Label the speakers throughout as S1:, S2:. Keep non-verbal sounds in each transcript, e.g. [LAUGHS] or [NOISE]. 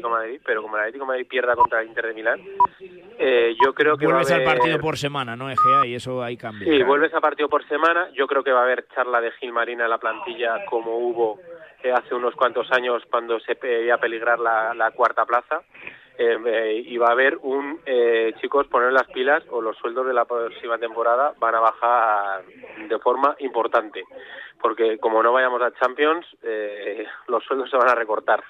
S1: Atlético Madrid, pero como el Atlético Madrid pierda contra el Inter de Milán, eh, yo creo que
S2: vuelves
S1: va a haber...
S2: al partido por semana, ¿no, Egea? Y eso ahí cambia.
S1: Sí, vuelves a partido por semana. Yo creo que va a haber charla de Gil Marina en la plantilla como hubo eh, hace unos cuantos años cuando se veía peligrar la, la cuarta plaza. Eh, eh, y va a haber un eh, chicos poner las pilas o los sueldos de la próxima temporada van a bajar de forma importante porque como no vayamos a Champions eh, [LAUGHS] los sueldos se van a recortar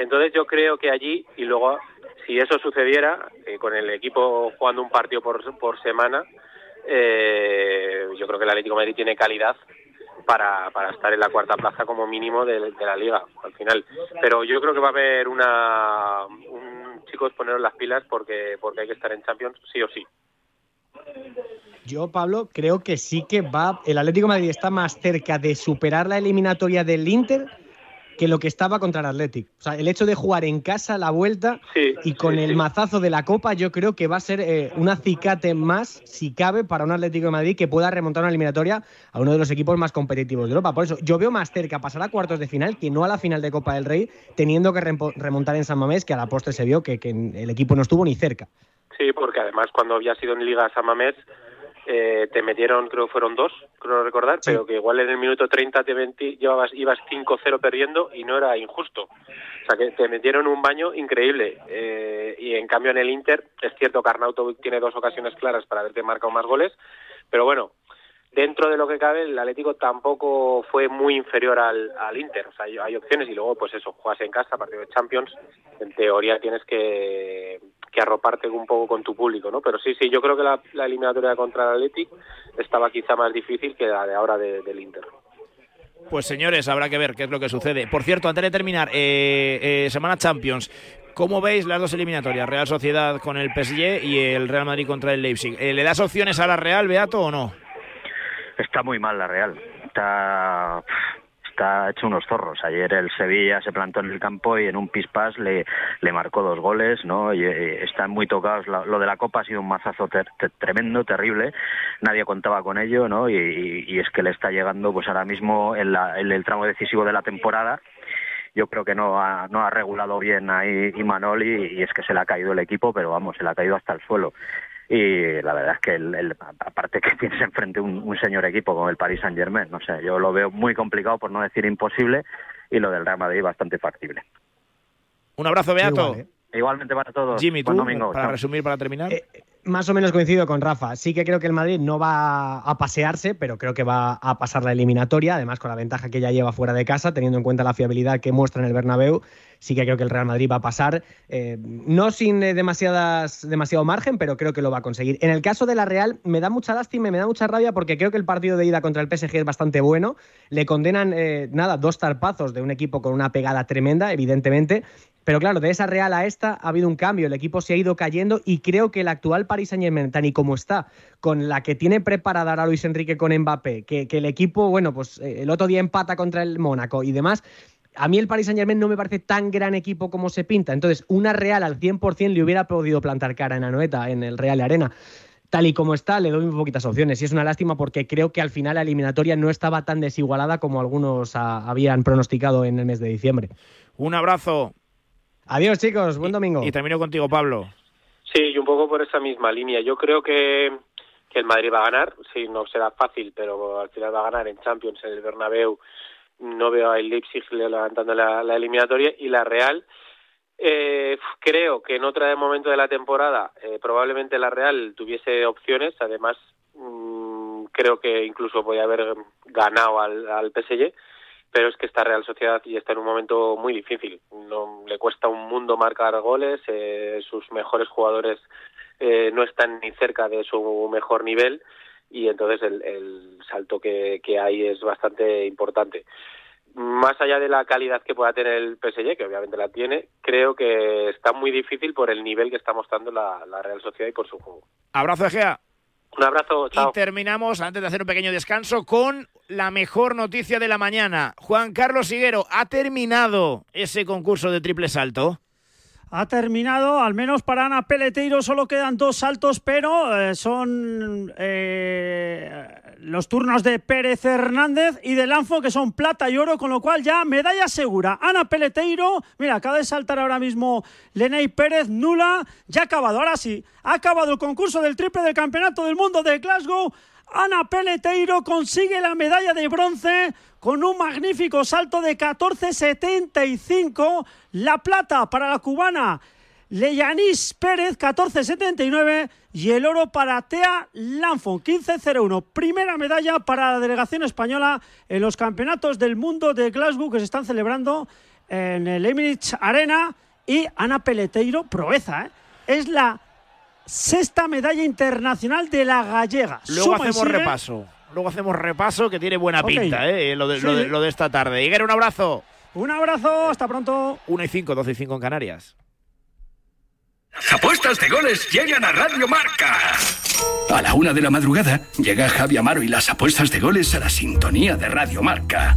S1: entonces yo creo que allí y luego si eso sucediera eh, con el equipo jugando un partido por, por semana eh, yo creo que el Atlético Madrid tiene calidad para, para estar en la cuarta plaza como mínimo de, la liga al final pero yo creo que va a haber una un chicos poneros las pilas porque porque hay que estar en Champions sí o sí
S3: Yo, Pablo, creo que sí que va. El Atlético Madrid está más cerca de superar la eliminatoria del Inter que lo que estaba contra el Athletic. O sea, el hecho de jugar en casa la vuelta
S1: Sí,
S3: y con
S1: sí,
S3: el
S1: sí.
S3: mazazo de la Copa, yo creo que va a ser eh, un acicate más, si cabe, para un Atlético de Madrid que pueda remontar una eliminatoria a uno de los equipos más competitivos de Europa. Por eso, yo veo más cerca pasar a cuartos de final que no a la final de Copa del Rey, teniendo que remontar en San Mamés, que a la postre se vio que, que el equipo no estuvo ni cerca.
S1: Sí, porque además cuando había sido en Liga San Mamés eh, te metieron, creo que fueron dos, creo recordar,
S3: Sí.
S1: pero que igual en el minuto 30 te llevabas, ibas 5-0 perdiendo y no era injusto. O sea que te metieron un baño increíble. Eh, y en cambio en el Inter, es cierto que Arnautovic tiene dos ocasiones claras para haberte marcado más goles, pero bueno, dentro de lo que cabe, el Atlético tampoco fue muy inferior al, al Inter. O sea, hay, hay opciones y luego, pues eso, juegas en casa, partido de Champions, en teoría tienes que, que arroparte un poco con tu público, ¿no? Pero sí, sí, yo creo que la, la eliminatoria contra el Atlético estaba quizá más difícil que la de ahora de- del Inter.
S2: Pues señores, habrá que ver qué es lo que sucede. Por cierto, antes de terminar, eh, eh, semana Champions, ¿cómo veis las dos eliminatorias? Real Sociedad con el PSG y el Real Madrid contra el Leipzig. Eh, ¿Le das opciones a la Real, Beato, o no?
S4: Está muy mal la Real. Está, está hecho unos zorros. Ayer el Sevilla se plantó en el campo y en un pispás le, le marcó dos goles, ¿no? Y, eh, están muy tocados. Lo de la Copa ha sido un mazazo ter- tremendo, terrible. Nadie contaba con ello, ¿no? Y, es que le está llegando, pues ahora mismo en, la- el tramo decisivo de la temporada. Yo creo que no ha, no ha regulado bien ahí Imanol y, y es que se le ha caído el equipo, pero vamos, se le ha caído hasta el suelo y la verdad es que el, el- aparte que [LAUGHS] tienes enfrente un, un señor equipo como el Paris Saint Germain, no sé, yo lo veo muy complicado por no decir imposible y lo del Real Madrid bastante factible.
S2: Un abrazo, Beato.
S3: Igual, ¿eh?
S4: Igualmente para todos.
S2: Jimmy, tú,
S4: domingo.
S2: para
S4: Chao.
S2: resumir, para terminar.
S3: Eh, más o menos coincido con Rafa. Sí que creo que el Madrid no va a pasearse, pero creo que va a pasar la eliminatoria, además con la ventaja que ya lleva fuera de casa, teniendo en cuenta la fiabilidad que muestra en el Bernabéu. Sí que creo que el Real Madrid va a pasar, eh, no sin eh, demasiadas, demasiado margen, pero creo que lo va a conseguir. En el caso de la Real, me da mucha lástima y me da mucha rabia porque creo que el partido de ida contra el PSG es bastante bueno. Le condenan, eh, nada, dos tarpazos de un equipo con una pegada tremenda, evidentemente, pero claro, de esa Real a esta ha habido un cambio, el equipo se ha ido cayendo y creo que el actual Paris Saint-Germain, tan y como está, con la que tiene preparada ahora Luis Enrique con Mbappé, que, que el equipo, bueno, pues el otro día empata contra el Mónaco y demás, a mí el Paris Saint-Germain no me parece tan gran equipo como se pinta. Entonces, una Real al 100% le hubiera podido plantar cara en Anoeta, en el Real Arena. Tal y como está, le doy muy poquitas opciones. Y es una lástima porque creo que al final la eliminatoria no estaba tan desigualada como algunos ah, habían pronosticado en el mes de diciembre.
S2: Un abrazo.
S3: Adiós, chicos. Buen domingo.
S2: Y termino contigo, Pablo.
S1: Sí, y un poco por esa misma línea. Yo creo que, que el Madrid va a ganar. Sí, no será fácil, pero al final va a ganar en Champions, en el Bernabéu. No veo al Leipzig levantando la, eliminatoria. Y la Real, eh, creo que en otro momento de la temporada eh, probablemente la Real tuviese opciones. Además, mm, creo que incluso podía haber ganado al, al PSG pero es que esta Real Sociedad ya está en un momento muy difícil. No le cuesta un mundo marcar goles, eh, sus mejores jugadores eh, no están ni cerca de su mejor nivel y entonces el, el salto que, que hay es bastante importante. Más allá de la calidad que pueda tener el PSG, que obviamente la tiene, creo que está muy difícil por el nivel que está mostrando la, la Real Sociedad y por su juego.
S2: Abrazo, Egea.
S1: Un abrazo, chao.
S2: Y terminamos, antes de hacer un pequeño descanso, con la mejor noticia de la mañana. Juan Carlos Higuero, ¿ha terminado ese concurso de triple salto?
S5: Ha terminado, al menos para Ana Peleteiro solo quedan dos saltos, pero eh, son eh, los turnos de Pérez Hernández y de Lanfo, que son plata y oro, con lo cual ya medalla segura. Ana Peleteiro, mira, acaba de saltar ahora mismo Leney Pérez, nula, ya ha acabado, ahora sí, ha acabado el concurso del triple del Campeonato del Mundo de Glasgow. Ana Peleteiro consigue la medalla de bronce con un magnífico salto de 14.75. La plata para la cubana Leyanis Pérez, 14.79. Y el oro para Tea Lanfon, 15.01. Primera medalla para la delegación española en los campeonatos del mundo de Glasgow que se están celebrando en el Emirates Arena. Y Ana Peleteiro, proeza, ¿eh? es la sexta medalla internacional de la gallega.
S2: Luego hacemos repaso. Luego hacemos repaso que tiene buena pinta, ¿eh? Lo de, lo de, esta tarde. Higuera, un abrazo.
S5: Un abrazo, hasta pronto.
S2: 1 y 5, 12 y 5 en Canarias.
S6: Las apuestas de goles llegan a Radio Marca. A la una de la madrugada llega Javi Amaro y las apuestas de goles a la sintonía de Radio Marca.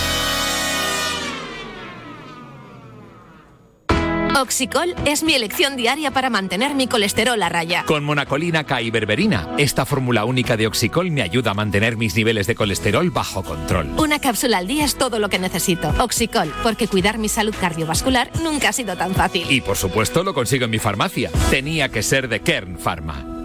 S7: Oxicol es mi elección diaria para mantener mi colesterol a raya.
S8: Con monacolina K y berberina, esta fórmula única de Oxicol me ayuda a mantener mis niveles de colesterol bajo control.
S7: Una cápsula al día es todo lo que necesito. Oxicol, porque cuidar mi salud cardiovascular nunca ha sido tan fácil.
S8: Y por supuesto lo consigo en mi farmacia. Tenía que ser de Kern Pharma.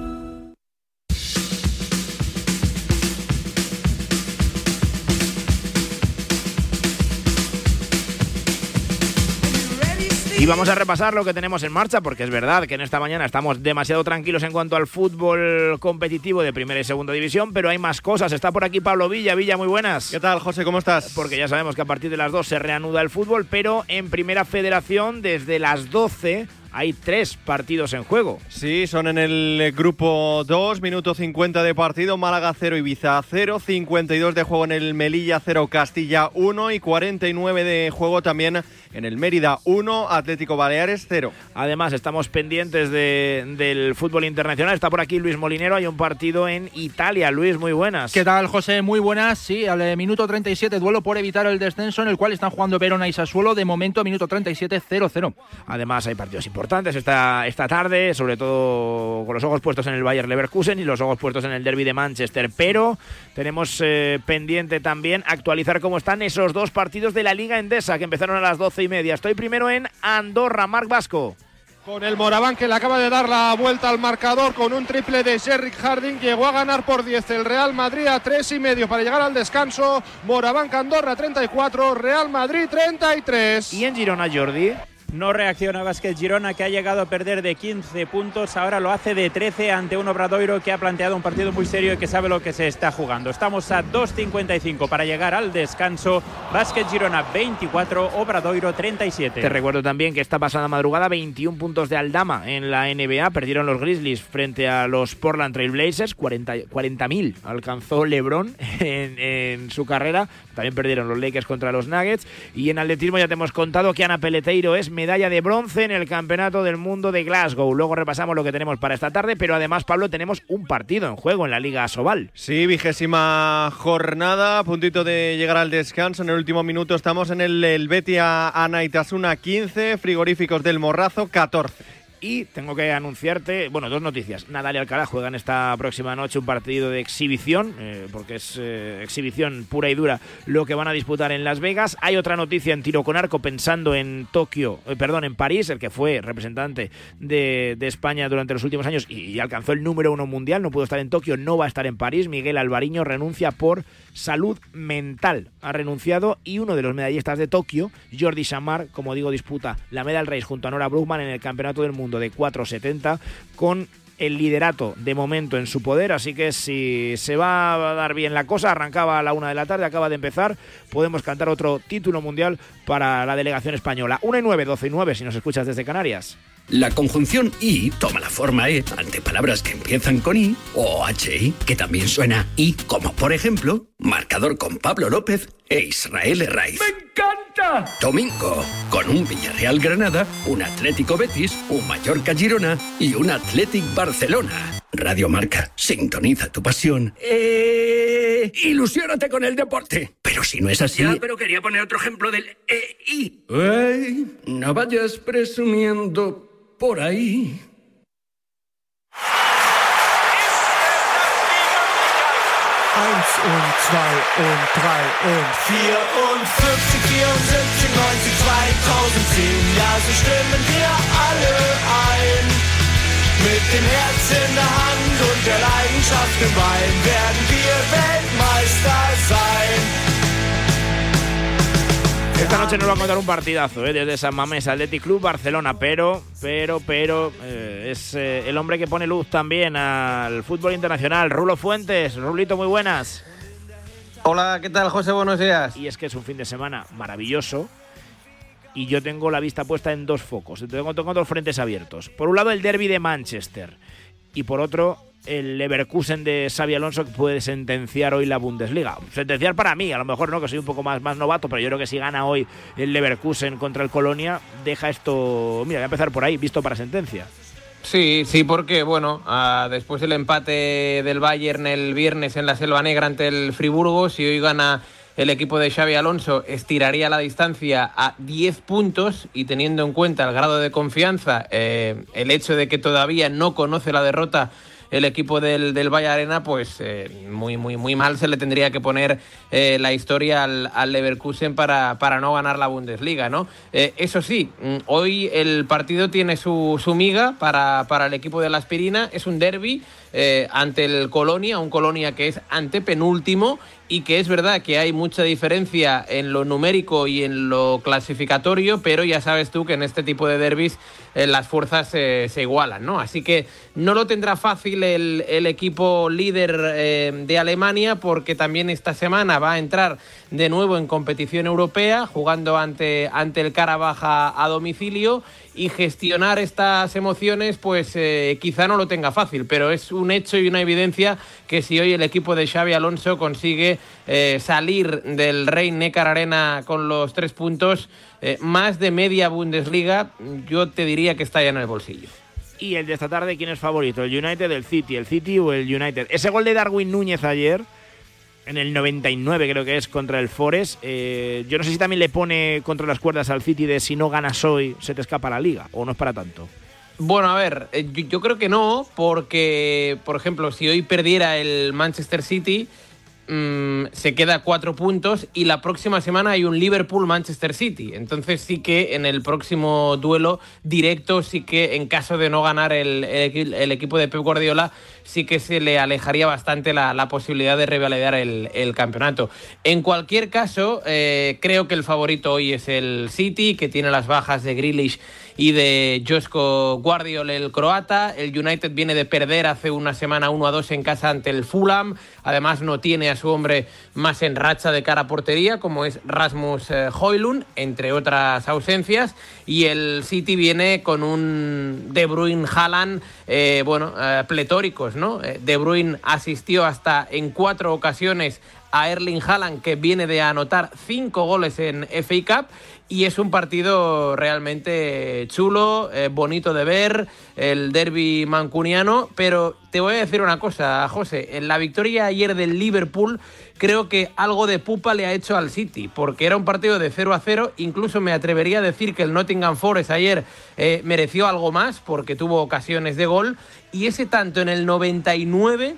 S2: Y vamos a repasar lo que tenemos en marcha, porque es verdad que en esta mañana estamos demasiado tranquilos en cuanto al fútbol competitivo de primera y segunda división, pero hay más cosas. Está por aquí Pablo Villa. Villa, muy buenas.
S9: ¿Qué tal, José? ¿Cómo estás?
S2: Porque ya sabemos que a partir de las 2 se reanuda el fútbol, pero en primera federación desde las 12 hay tres partidos en juego.
S9: Sí, son en el grupo 2, minuto 50 de partido, Málaga 0, Ibiza 0, 52 de juego en el Melilla 0, Castilla 1 y 49 de juego también en el Mérida 1, Atlético Baleares 0.
S2: Además, estamos pendientes del fútbol internacional. Está por aquí Luis Molinero, hay un partido en Italia. Luis, muy buenas.
S10: ¿Qué tal, José? Muy buenas. Sí, al minuto 37, duelo por evitar el descenso en el cual están jugando Verona y Sassuolo. De momento, minuto 37, 0-0.
S2: Además, hay partidos importantes esta, esta tarde, sobre todo con los ojos puestos en el Bayer Leverkusen y los ojos puestos en el Derby de Manchester. Pero tenemos eh, pendiente también actualizar cómo están esos dos partidos de la Liga Endesa que empezaron a las 12 y media. Estoy primero en Andorra, Marc Vasco.
S11: Con el Moraván que le acaba de dar la vuelta al marcador con un triple de Sherrick Harding. Llegó a ganar por 10 el Real Madrid a 3 y medio para llegar al descanso. Moraván Andorra 34, Real Madrid 33.
S2: ¿Y en Girona, Jordi?
S12: No reacciona Vázquez Girona, que ha llegado a perder de 15 puntos. Ahora lo hace de 13 ante un Obradoiro que ha planteado un partido muy serio y que sabe lo que se está jugando. Estamos a 2.55 para llegar al descanso. Vázquez Girona 24, Obradoiro 37.
S2: Te recuerdo también que esta pasada madrugada 21 puntos de Aldama en la NBA. Perdieron los Grizzlies frente a los Portland Trail Blazers. 40.000 40 alcanzó LeBron en, en su carrera. También perdieron los Lakers contra los Nuggets. Y en atletismo ya te hemos contado que Ana Peleteiro es medalla de bronce en el Campeonato del Mundo de Glasgow. Luego repasamos lo que tenemos para esta tarde, pero además, Pablo, tenemos un partido en juego en la Liga Sobal.
S9: Sí, vigésima jornada, puntito de llegar al descanso. En el último minuto estamos en el, el Betia Anaitasuna 15, frigoríficos del Morrazo 14.
S2: Y tengo que anunciarte, bueno, dos noticias. Nadal y Alcalá juegan esta próxima noche un partido de exhibición, eh, porque es eh, exhibición pura y dura lo que van a disputar en Las Vegas. Hay otra noticia en tiro con arco pensando en Tokio, eh, perdón, en París, el que fue representante de, España durante los últimos años y, y, alcanzó el número uno mundial. No pudo estar en Tokio, no va a estar en París. Miguel Alvariño renuncia por salud mental. Ha renunciado y uno de los medallistas de Tokio, Jordi Samar, como digo, disputa la Medal Race junto a Nora Brugman en el Campeonato del Mundo de 470 con el liderato de momento en su poder, así que si se va a dar bien la cosa, arrancaba a la una de la tarde, acaba de empezar, podemos cantar otro título mundial para la delegación española. 1 y 9, 12 y 9 si nos escuchas desde Canarias.
S6: La conjunción I toma la forma E ante palabras que empiezan con I o HI, que también suena I, como por ejemplo, marcador con Pablo López e Israel Herraiz.
S13: ¡Me encanta!
S6: Domingo, con un Villarreal Granada, un Atlético Betis, un Mallorca Girona y un Athletic Barcelona. Radio Marca, sintoniza tu pasión. Eh, ilusiónate con el deporte. Pero si no es así.
S13: Ya, pero quería poner otro ejemplo del EI.
S6: No vayas presumiendo por ahí.
S14: Eins und zwei und drei und vier und 50, 74, 90, 2010. Ja, so stimmen wir alle ein. Mit dem Herz in der Hand und der Leidenschaft im Bein werden wir Weltmeister sein.
S2: Noche nos va a contar un partidazo ¿eh? desde San Mamés, Athletic Club Barcelona, pero, pero, pero eh, es eh, el hombre que pone luz también al fútbol internacional, Rulo Fuentes. Rulito, muy buenas.
S15: Hola, ¿qué tal, José? Buenos días.
S2: Y es que es un fin de semana maravilloso y yo tengo la vista puesta en dos focos, tengo, tengo dos frentes abiertos. Por un lado, el derby de Manchester y por otro, el Leverkusen de Xavi Alonso puede sentenciar hoy la Bundesliga. Sentenciar para mí, a lo mejor no, que soy un poco más, más novato, pero yo creo que si gana hoy el Leverkusen contra el Colonia, deja esto, mira, voy a empezar por ahí, visto para sentencia.
S15: Sí, sí, porque bueno, ah, después del empate del Bayern el viernes en la Selva Negra ante el Friburgo, si hoy gana el equipo de Xavi Alonso estiraría la distancia a 10 puntos y teniendo en cuenta el grado de confianza, eh, el hecho de que todavía no conoce la derrota el equipo del, del Valle Arena, pues eh, muy, muy, muy mal se le tendría que poner eh, la historia al, al Leverkusen para, para, no ganar la Bundesliga, ¿no? Eh, eso sí, mm, hoy el partido tiene su, su miga para, para, el equipo de la Aspirina, es un derby. Eh, ante el Colonia, un Colonia que es antepenúltimo y que es verdad que hay mucha diferencia en lo numérico y en lo clasificatorio, pero ya sabes tú que en este tipo de derbis eh, las fuerzas eh, se igualan, ¿no? Así que no lo tendrá fácil el, equipo líder de Alemania porque también esta semana va a entrar de nuevo en competición europea, jugando ante, ante el Karabaj a, a domicilio y gestionar estas emociones, pues eh, quizá no lo tenga fácil, pero es un hecho y una evidencia que si hoy el equipo de Xavi Alonso consigue eh, salir del Rey Neckar Arena con los tres puntos, eh, más de media Bundesliga, yo te diría que está ya en el bolsillo.
S2: Y el de esta tarde, ¿quién es favorito? ¿El United, el City, el City o el United? Ese gol de Darwin Núñez ayer en el 99 creo que es contra el Forest. Eh, yo no sé si también le pone contra las cuerdas al City de si no ganas hoy se te escapa la liga o no es para tanto.
S15: Bueno, a ver, eh, yo, creo que no, porque, por ejemplo, si hoy perdiera el Manchester City, mmm, se queda cuatro puntos y la próxima semana hay un Liverpool-Manchester City. Entonces sí que en el próximo duelo directo, sí que en caso de no ganar el equipo de Pep Guardiola, sí que se le alejaría bastante la, posibilidad de revalidar el, el, campeonato. En cualquier caso, eh, creo que el favorito hoy es el City, que tiene las bajas de Grealish y de Josko Guardiol, el croata. El United viene de perder hace una semana 1 a 2 en casa ante el Fulham. Además, no tiene a su hombre más en racha de cara a portería, como es Rasmus eh, Hoylund, entre otras ausencias. Y el City viene con un De Bruyne Haaland, eh, bueno, eh, pletóricos, ¿no? De Bruyne asistió hasta en cuatro ocasiones a Erling Haaland, que viene de anotar cinco goles en FA Cup y es un partido realmente chulo, eh, bonito de ver, el derby mancuniano, pero te voy a decir una cosa, José, en la victoria ayer del Liverpool creo que algo de pupa le ha hecho al City, porque era un partido de 0 a 0, incluso me atrevería a decir que el Nottingham Forest ayer eh, mereció algo más porque tuvo ocasiones de gol, y ese tanto en el 99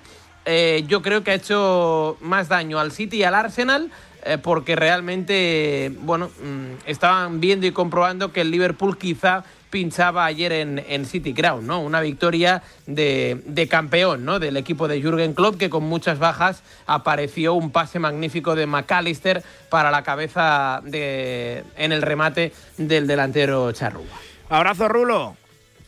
S15: eh, yo creo que ha hecho más daño al City y al Arsenal eh, porque realmente, bueno, mmm, estaban viendo y comprobando que el Liverpool quizá pinchaba ayer en, en City Ground, ¿no? Una victoria de, de, campeón, ¿no? Del equipo de Jürgen Klopp, que con muchas bajas apareció un pase magnífico de McAllister para la cabeza de, en el remate del delantero Charrúa.
S2: Abrazo, Rulo.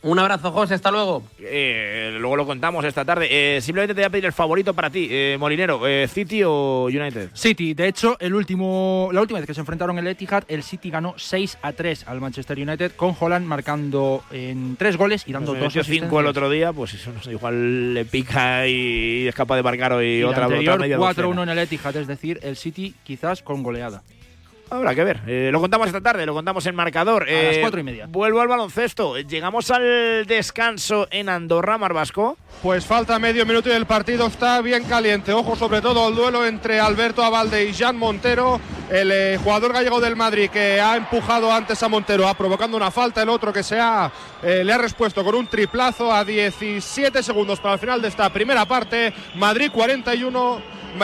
S15: Un abrazo, José, hasta luego.
S2: Eh, luego lo contamos esta tarde. Eh, simplemente te voy a pedir el favorito para ti, eh, Molinero, ¿City o United?
S10: City. De hecho, el último, la última vez que se enfrentaron el Etihad, el City ganó 6 a 3 al Manchester United, con Holland marcando en tres goles y dando
S2: pues
S10: dos
S2: asistencias. 5 el otro día, pues eso no sé, igual le pica y es capaz de marcar hoy
S10: y
S2: otra,
S10: anterior,
S2: otra
S10: 4-1 en el Etihad, es decir, el City quizás con goleada.
S2: Habrá que ver. Eh, lo contamos esta tarde, lo contamos en marcador.
S10: A las
S2: Eh,
S10: cuatro y media.
S2: Vuelvo al baloncesto. Llegamos al descanso en Andorra, Marbasco.
S11: Pues falta medio minuto y el partido está bien caliente. Ojo sobre todo al duelo entre Alberto Abalde y Jan Montero, el eh, jugador gallego del Madrid que ha empujado antes a Montero, ha provocando una falta, el otro que se ha, eh, le ha respuesto con un triplazo a 17 segundos para el final de esta primera parte. Madrid 41,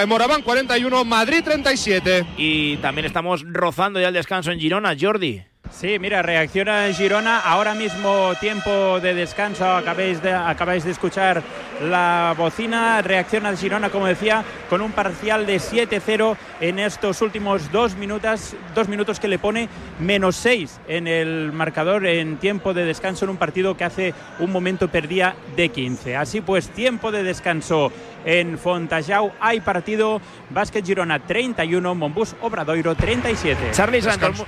S11: Moraván 41, Madrid 37.
S2: Y también estamos rozando ya el descanso en Girona, Jordi.
S12: Sí, mira, reacciona Girona. Ahora mismo tiempo de descanso. Acabáis de, acabáis de escuchar la bocina. Reacciona Girona, como decía, con un parcial de 7-0 en estos últimos dos minutos, dos minutos que le pone menos 6 en el marcador en tiempo de descanso en un partido que hace un momento perdía de 15. Así pues, tiempo de descanso en Fontajau. Hay partido. Básquet Girona 31, Monbus Obradoiro 37.
S2: Charlie Santos.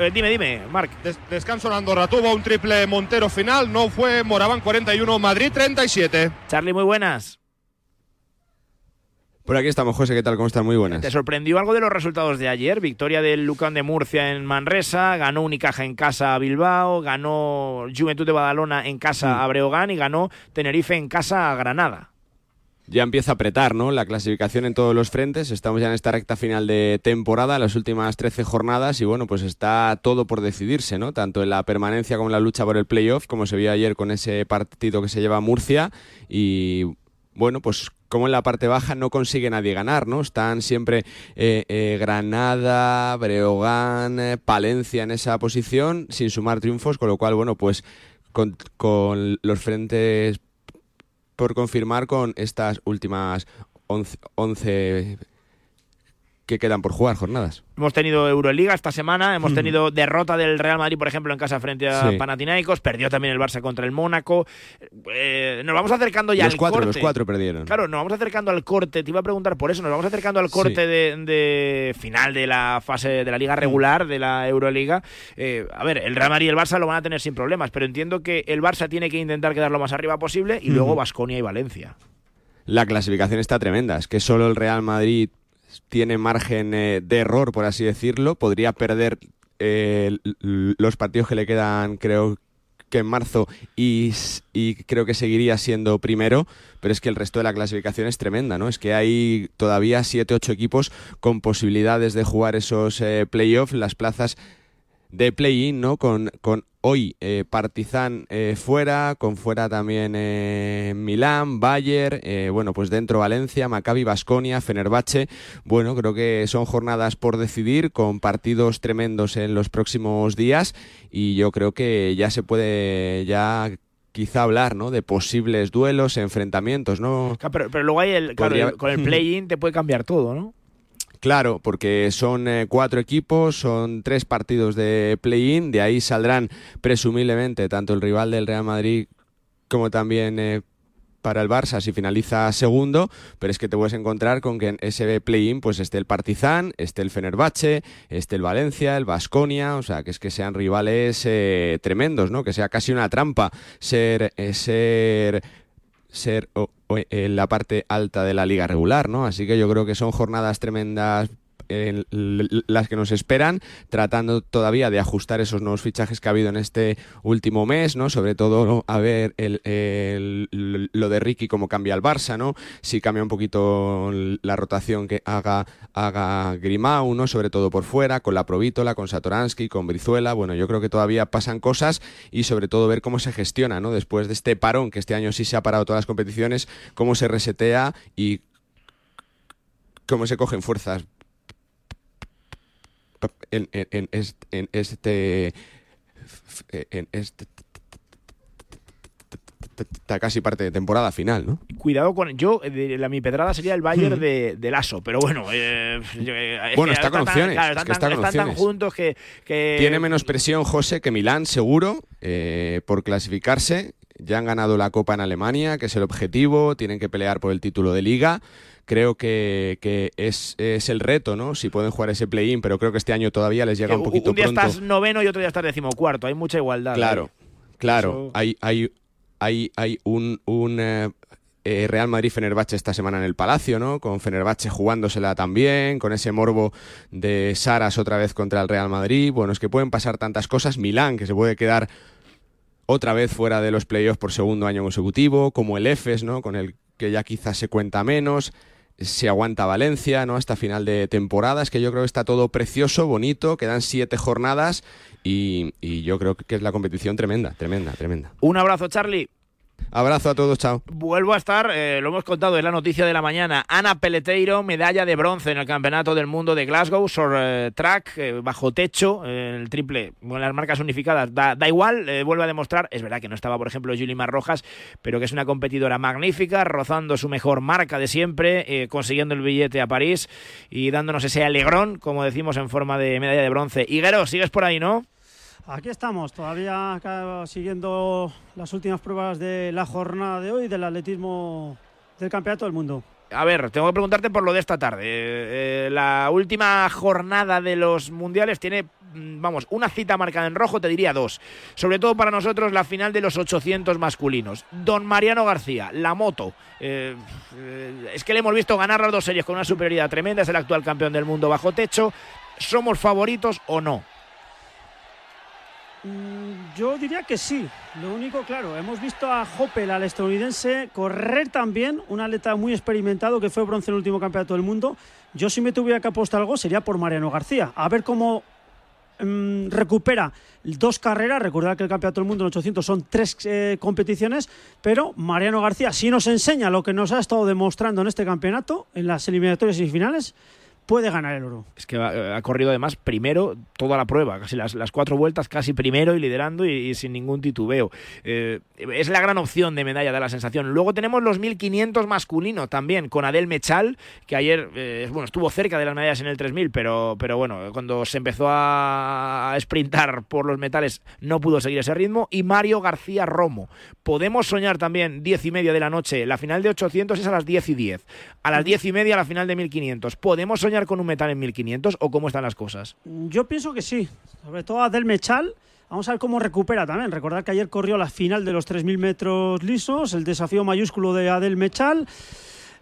S2: Eh, dime, dime, Marc.
S11: Des- descanso en Andorra, tuvo un triple Montero final, no fue Moraván 41, Madrid 37.
S2: Charlie, muy buenas.
S16: Por aquí estamos, José, ¿qué tal? ¿Cómo están? Muy buenas.
S2: ¿Te sorprendió algo de los resultados de ayer? Victoria del Lucan de Murcia en Manresa, ganó Unicaja en casa a Bilbao, ganó Juventud de Badalona en casa a Breogán y ganó Tenerife en casa a Granada.
S16: Ya empieza a apretar, ¿no? La clasificación en todos los frentes. Estamos ya en esta recta final de temporada, las últimas 13 jornadas, y bueno, pues está todo por decidirse, ¿no? Tanto en la permanencia como en la lucha por el playoff, como se vio ayer con ese partido que se lleva Murcia. Y bueno, pues como en la parte baja no consigue nadie ganar, ¿no? Están siempre eh, eh, Granada, Breogán, eh, Palencia en esa posición, sin sumar triunfos, con lo cual, bueno, pues con los frentes por confirmar con estas últimas 11, 11 que quedan por jugar jornadas.
S2: Hemos tenido Euroliga esta semana, hemos tenido derrota del Real Madrid, por ejemplo, en casa frente a
S16: Sí.
S2: Panathinaikos, perdió también el Barça contra el Mónaco. Eh, nos vamos acercando ya
S16: Los
S2: al
S16: cuatro,
S2: corte.
S16: los cuatro perdieron.
S2: Claro, nos vamos acercando al corte, te iba a preguntar por eso, nos vamos acercando al corte
S16: Sí.
S2: de, de final de la fase de la liga regular, de la Euroliga. Eh, a ver, el Real Madrid y el Barça lo van a tener sin problemas, pero entiendo que el Barça tiene que intentar quedar lo más arriba posible y luego
S16: Ujú.
S2: Basconia y Valencia.
S16: La clasificación está tremenda. Es que solo el Real Madrid tiene margen eh, de error, por así decirlo. Podría perder eh, los partidos que le quedan, creo que en marzo, y, creo que seguiría siendo primero. Pero es que el resto de la clasificación es tremenda, ¿no? Es que hay todavía 7-8 equipos con posibilidades de jugar esos eh, playoffs, las plazas de play-in, ¿no? Con, con hoy eh, Partizan eh, fuera, con fuera también eh, Milán, Bayern, eh, bueno, pues dentro Valencia, Maccabi, Basconia, Fenerbahce. Bueno, creo que son jornadas por decidir, con partidos tremendos en los próximos días y yo creo que ya se puede ya quizá hablar, ¿no? De posibles duelos, enfrentamientos, ¿no?
S2: Pero, pero luego hay el, claro, el- con el [LAUGHS] play-in te puede cambiar todo, ¿no?
S16: Claro, porque son eh, cuatro equipos, son tres partidos de play-in, de ahí saldrán presumiblemente tanto el rival del Real Madrid como también eh, para el Barça si finaliza segundo, pero es que te puedes encontrar con que en ese play-in pues esté el Partizan, esté el Fenerbahce, esté el Valencia, el Basconia, o sea, que es que sean rivales eh, tremendos, ¿no? Que sea casi una trampa ser eh, ser ser en la parte alta de la liga regular, ¿no? Así que yo creo que son jornadas tremendas las que nos esperan, tratando todavía de ajustar esos nuevos fichajes que ha habido en este último mes, ¿no? Sobre todo a ver el- lo de Ricky cómo cambia el Barça, ¿no? Si cambia un poquito la rotación que haga haga Grimau, ¿no? Sobre todo por fuera, con la Provítola, con Satoransky, con Brizuela, bueno, yo creo que todavía pasan cosas y sobre todo ver cómo se gestiona, ¿no? Después de este parón que este año sí se ha parado todas las competiciones, cómo se resetea y cómo se cogen fuerzas en, en- en est- en este en este casi parte de temporada final, ¿no?
S2: Cuidado con. Yo, eh, de- la, mi pedrada sería el Bayern
S16: Hmm.
S2: de, de Lasso, pero bueno. eh, eh,
S16: Bueno,
S2: que
S16: está con opciones,
S2: están tan- juntos que. que-
S16: Tiene menos presión José que Milán, seguro, eh, por clasificarse. Ya han ganado la Copa en Alemania, que es el objetivo. Tienen que pelear por el título de liga. Creo que, que es, es el reto, ¿no? Si pueden jugar ese play-in, pero creo que este año todavía les llega un poquito
S2: un día
S16: pronto.
S2: estás noveno y otro día estás decimocuarto. Hay mucha igualdad.
S16: Claro,
S2: ahí.
S16: claro.
S2: Eso-
S16: Hay, hay, hay, hay un, un, eh, eh, Real Madrid-Fenerbahce esta semana en el Palacio, ¿no? Con Fenerbahce jugándosela también, con ese morbo de Saras otra vez contra el Real Madrid. Bueno, es que pueden pasar tantas cosas. Milán, que se puede quedar otra vez fuera de los playoffs por segundo año consecutivo, como el EFES, ¿no? Con el que ya quizás se cuenta menos. Se aguanta Valencia, ¿no? Hasta final de temporada. Es que yo creo que está todo precioso, bonito. Quedan siete jornadas y, y yo creo que es la competición tremenda, tremenda, tremenda.
S2: Un abrazo, Charlie.
S16: Abrazo a todos, chao.
S2: Vuelvo a estar, eh, lo hemos contado, es la noticia de la mañana. Ana Peleteiro, medalla de bronce en el Campeonato del Mundo de Glasgow, sobre eh, track, eh, bajo techo, el triple, bueno, las marcas unificadas, da, da igual, vuelve a demostrar, es verdad que no estaba, por ejemplo, Mar Rojas, pero que es una competidora magnífica, rozando su mejor marca de siempre, consiguiendo el billete a París y dándonos ese alegrón, como decimos, en forma de medalla de bronce. Higuero, sigues por ahí, ¿no?
S5: Aquí estamos, todavía siguiendo las últimas pruebas de la jornada de hoy del atletismo del Campeonato del Mundo.
S2: A ver, tengo que preguntarte por lo de esta tarde. Eh, eh, la última jornada de los mundiales tiene, mm, vamos, una cita marcada en rojo, te diría dos. Sobre todo para nosotros la final de los 800 masculinos. Don Mariano García, la moto. Eh, es que le hemos visto ganar las dos series con una superioridad tremenda, es el actual campeón del mundo bajo techo. ¿Somos favoritos o no?
S5: Mm, yo diría que sí. Lo único, claro, hemos visto a Hoppel, al estadounidense, correr también, un atleta muy experimentado que fue bronce en el último campeonato del mundo. Yo si me tuviera que apostar algo sería por Mariano García. A ver cómo mm, recupera dos carreras. Recordad que el campeonato del mundo en 800 son tres eh, competiciones, pero Mariano García sí nos enseña lo que nos ha estado demostrando en este campeonato, en las eliminatorias y finales puede ganar el oro.
S2: Es que ha, corrido además primero toda la prueba, casi las, cuatro vueltas, casi primero y liderando y, sin ningún titubeo. Eh, es la gran opción de medalla, de la sensación. Luego tenemos los 1500 masculinos también, con Adel Mechal, que ayer eh, bueno, estuvo cerca de las medallas en el 3000, pero, pero bueno, cuando se empezó a sprintar por los metales no pudo seguir ese ritmo. Y Mario García Romo. Podemos soñar también 10 y media de la noche. La final de 800 es a las 10 y 10. A las 10 y media la final de 1500. Podemos soñar con un metal en 1500 o cómo están las cosas?
S5: Yo pienso que sí, sobre todo a Del Mechal. Vamos a ver cómo recupera también. Recordar que ayer corrió la final de los 3.000 metros lisos, el desafío mayúsculo de Adel Mechal.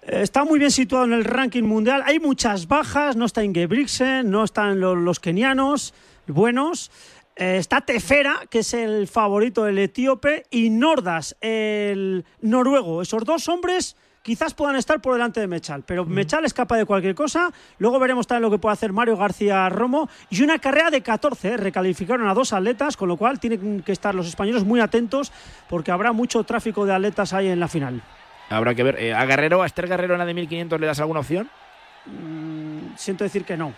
S5: Eh, está muy bien situado en el ranking mundial. Hay muchas bajas, no está Ingebrigtsen, no están los, kenianos buenos. Eh, está Tefera, que es el favorito del etíope, y Nordas, el noruego. Esos dos hombres quizás puedan estar por delante de Mechal, pero Mechal es capaz de cualquier cosa. Luego veremos también lo que puede hacer Mario García Romo y una carrera de 14. ¿eh? Recalificaron a dos atletas, con lo cual tienen que estar los españoles muy atentos porque habrá mucho tráfico de atletas ahí en la final.
S2: Habrá que ver. Eh, ¿A Guerrero, a Esther Guerrero en la de 1500 le das alguna opción?
S5: Mm, siento decir que no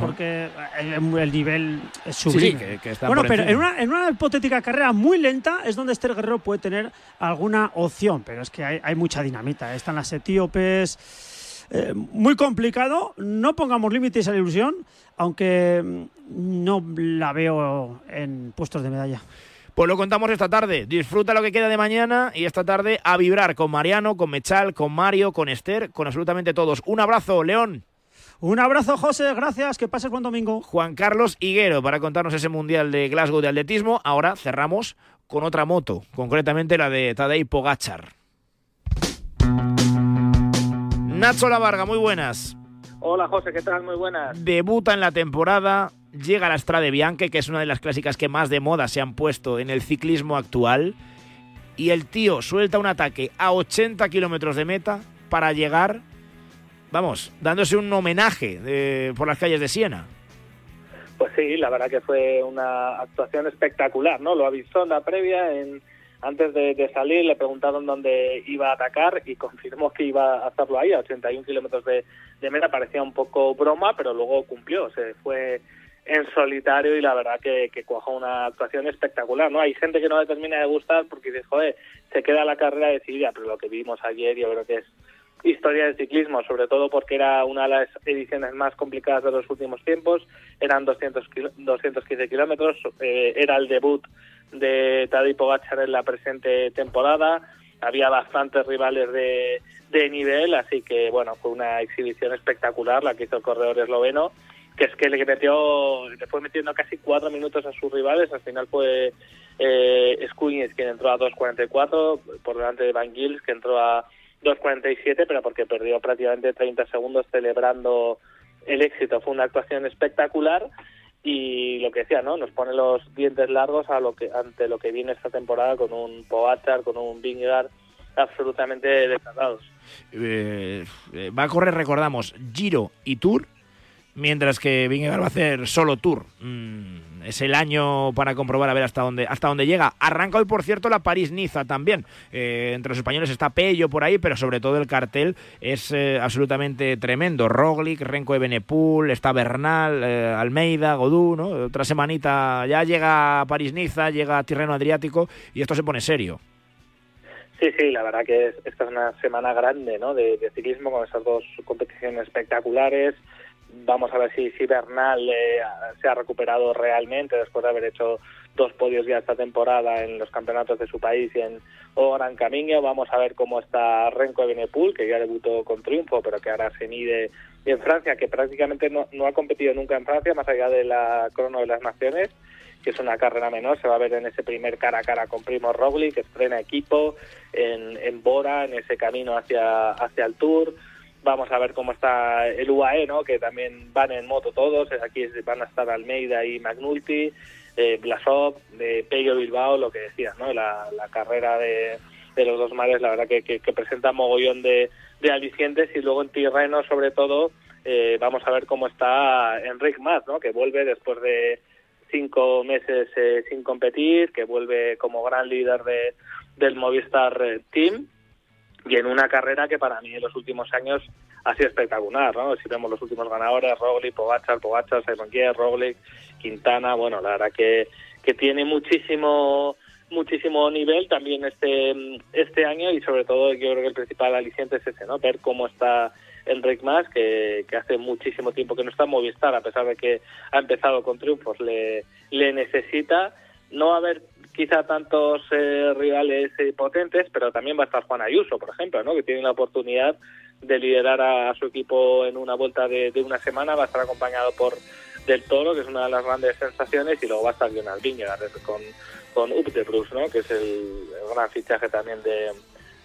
S5: porque el, nivel es sublime. bueno, pero en una, hipotética carrera muy lenta es donde Esther Guerrero puede tener alguna opción, pero es que hay, mucha dinamita. ¿eh? Están las etíopes. Eh, muy complicado. No pongamos límites a la ilusión, aunque mm, no la veo en puestos de medalla.
S2: Pues lo contamos esta tarde. Disfruta lo que queda de mañana y esta tarde a vibrar con Mariano, con Mechal, con Mario, con Esther, con absolutamente todos. Un abrazo, León.
S5: Un abrazo, José, gracias, que pases buen domingo.
S2: Juan Carlos Higuero para contarnos ese Mundial de Glasgow de atletismo. Ahora cerramos con otra moto, concretamente la de Tadej Pogachar. Nacho Lavarga, muy buenas.
S17: Hola José, ¿qué tal? Muy buenas.
S2: Debuta en la temporada, llega a la Strade Bianche, que es una de las clásicas que más de moda se han puesto en el ciclismo actual, y el tío suelta un ataque a 80 kilómetros de meta para llegar vamos, dándose un homenaje por las calles de Siena.
S17: Pues sí, la verdad que fue una actuación espectacular, ¿no? Lo avisó en la previa, en, antes de, salir le preguntaron dónde iba a atacar y confirmó que iba a hacerlo ahí, a 81 kilómetros de, de meta. Parecía un poco broma, pero luego cumplió, se fue en solitario y la verdad que, que cuajó una actuación espectacular, ¿no? Hay gente que no le termina de gustar porque dice, joder, se queda la carrera decidida, pero lo que vimos ayer yo creo que es historia del ciclismo, sobre todo porque era una de las ediciones más complicadas de los últimos tiempos, eran 200 215 kilómetros, eh, era el debut de Tadej Pogacar en la presente temporada, había bastantes rivales de, de nivel, así que bueno, fue una exhibición espectacular la que hizo el corredor esloveno, que es que le metió, le fue metiendo casi cuatro minutos a sus rivales, al final fue eh, quien entró a 2.44 por delante de Van Gils que entró a 2.47, pero porque perdió prácticamente 30 segundos celebrando el éxito. Fue una actuación espectacular y lo que decía, ¿no? Nos pone los dientes largos a lo que ante lo que viene esta temporada con un Pogacar, con un Vingegaard absolutamente desatados.
S2: Eh, eh, va a correr, recordamos, Giro y Tour, mientras que Vingegaard va a hacer solo Tour. Mm, es el año para comprobar a ver hasta dónde hasta dónde llega. Arranca hoy, por cierto, la París-Niza también. Eh, entre los españoles está Pello por ahí, pero sobre todo el cartel es eh, absolutamente tremendo. Roglic, Renko de Benepul, está Bernal, eh, Almeida, Godú, ¿no? Otra semanita ya llega París-Niza, llega Tirreno Adriático y esto se pone serio.
S17: Sí, sí, la verdad que es- esta es una semana grande ¿no? de, de ciclismo con esas dos competiciones espectaculares. Vamos a ver si, si Bernal eh, se ha recuperado realmente después de haber hecho dos podios ya esta temporada en los campeonatos de su país y en Gran Camino. Vamos a ver cómo está Renko de que ya debutó con triunfo, pero que ahora se mide en Francia, que prácticamente no, no ha competido nunca en Francia, más allá de la Crono de las Naciones que es una carrera menor, se va a ver en ese primer cara a cara con Primo Roglic, que estrena equipo en, en Bora, en ese camino hacia, hacia el Tour. Vamos a ver cómo está el UAE, ¿no? que también van en moto todos. Aquí van a estar Almeida y McNulty, eh, Blasov, de Pello Bilbao, lo que decías, ¿no? la, la carrera de, los dos mares, la verdad que, que, que presenta mogollón de, de alicientes. Y luego en Tirreno, sobre todo, eh, vamos a ver cómo está Enric Mas, ¿no? que vuelve después de cinco meses eh, sin competir, que vuelve como gran líder de, del Movistar eh, Team y en una carrera que para mí en los últimos años ha sido espectacular, ¿no? Si vemos los últimos ganadores, Roglic, Pogacar, Pogacar, Simon Kier, Roglic, Quintana, bueno, la verdad que, que tiene muchísimo muchísimo nivel también este este año y sobre todo yo creo que el principal aliciente es ese, ¿no? Ver cómo está Enric Mas, que, que hace muchísimo tiempo que no está en Movistar, a pesar de que ha empezado con triunfos, le, le necesita. No va a haber quizá tantos eh, rivales eh, potentes, pero también va a estar Juan Ayuso, por ejemplo, ¿no? que tiene la oportunidad de liderar a, a su equipo en una vuelta de, de, una semana, va a estar acompañado por Del Toro, que es una de las grandes sensaciones, y luego va a estar Jonas Vingegaard con, con Up de Bruce, ¿no? que es el, el gran fichaje también de,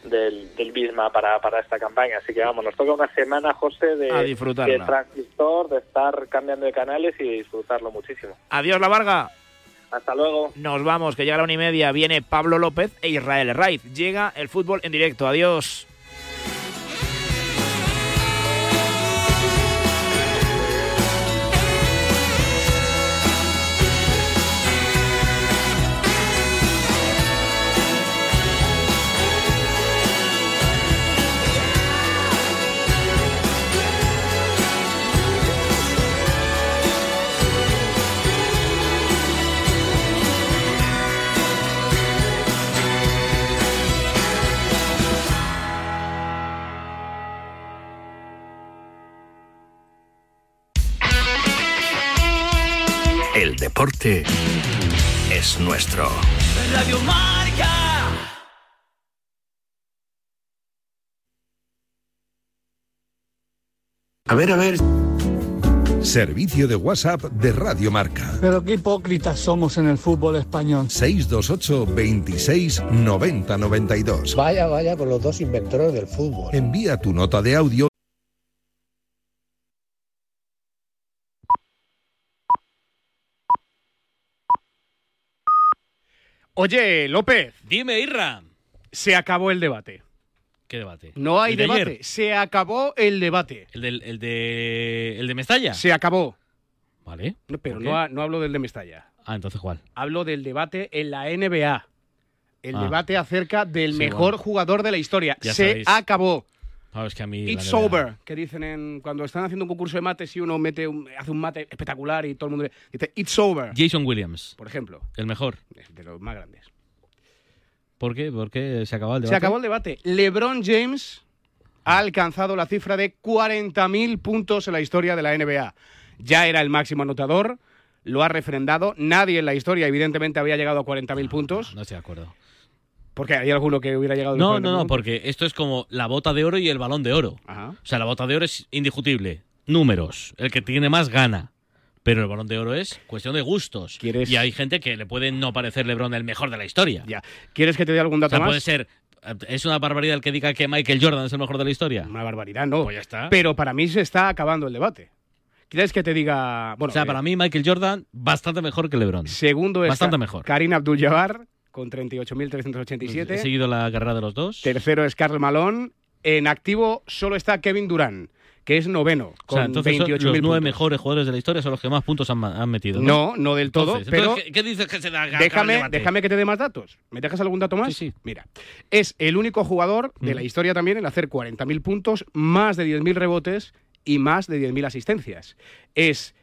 S17: del, del Bisma para, para esta campaña. Así que vamos, nos toca una semana, José, de, de transistor, de estar cambiando de canales y disfrutarlo muchísimo.
S2: Adiós, La Varga.
S17: Hasta luego.
S2: Nos vamos, que llega la una y media. Viene Pablo López e Israel Raiz. Llega el fútbol en directo. Adiós.
S6: Deporte es nuestro.
S14: Radio Marca.
S18: A ver, a ver.
S19: Servicio de WhatsApp de Radio Marca.
S20: Pero qué hipócritas somos en el fútbol español.
S19: 628 26 90 92.
S18: Vaya, vaya con los dos inventores del fútbol.
S19: Envía tu nota de audio.
S21: Oye, López.
S22: Dime, Irra.
S21: Se acabó el debate.
S22: ¿Qué debate?
S21: No hay
S22: ¿El de
S21: debate. Se acabó el debate.
S22: ¿El, del, el, de, ¿El de Mestalla?
S21: Se acabó.
S22: Vale.
S21: No, pero no, ha- no hablo del de Mestalla.
S22: Ah, entonces ¿cuál?
S21: Hablo del debate en la NBA. El
S22: Ah.
S21: debate acerca del
S22: Sí,
S21: mejor
S22: bueno.
S21: jugador de la historia.
S22: Ya
S21: Se
S22: sabéis.
S21: acabó.
S22: Ah, es que a mí.
S21: It's over, que dicen en, cuando están haciendo un concurso de mates y uno mete un- hace un mate espectacular y todo el mundo le- dice It's over,
S22: Jason Williams.
S21: por ejemplo,
S22: El mejor.
S21: de los más grandes.
S22: ¿Por qué? ¿Por qué se acabó el
S21: Se
S22: debate?
S21: acabó el debate. LeBron James ha alcanzado la cifra de 40.000 puntos en la historia de la NBA. Ya era el máximo anotador, lo ha refrendado. Nadie en la historia, evidentemente, había llegado a 40.000 puntos.
S22: No estoy de acuerdo.
S21: Porque hay alguno que hubiera llegado
S22: No,
S21: 40.000
S22: no, no, porque esto es como la bota de oro y el balón de oro.
S21: Ajá.
S22: O sea, la bota de oro es indiscutible. Números. El que tiene más gana. Pero el balón de oro es cuestión de gustos.
S21: ¿Quieres-
S22: Y hay gente que le puede no parecer LeBron el mejor de la historia.
S21: Ya. ¿Quieres que te dé algún
S22: O
S21: dato
S22: sea,
S21: más?
S22: puede ser ¿Es una barbaridad el que diga que Michael Jordan es el mejor de la historia?
S21: Una barbaridad, no.
S22: Pues ya está.
S21: Pero para mí se está acabando el debate. ¿Quieres que te diga...? Bueno,
S22: o sea,
S21: eh,
S22: para mí Michael Jordan bastante mejor que LeBron.
S21: Segundo es
S22: Bastante mejor.
S21: Karim Abdul-Jabbar con
S22: He
S21: 38.387.
S22: seguido la carrera de los dos.
S21: Tercero es Karl Malone. En activo solo está Kevin Durant, que es noveno,
S22: O
S21: con
S22: sea, entonces son
S21: 28.000
S22: los nueve
S21: puntos.
S22: mejores jugadores de la historia son los que más puntos han, metido.
S21: No, no del todo,
S22: Entonces,
S21: pero
S22: entonces, ¿qué, qué dices que se da
S21: déjame, déjame que te dé más datos. ¿Me dejas algún dato más? Sí, Mira, es el único jugador de
S22: Mm.
S21: la historia también en hacer 40.000 puntos, más de 10.000 rebotes y más de 10.000 asistencias. Es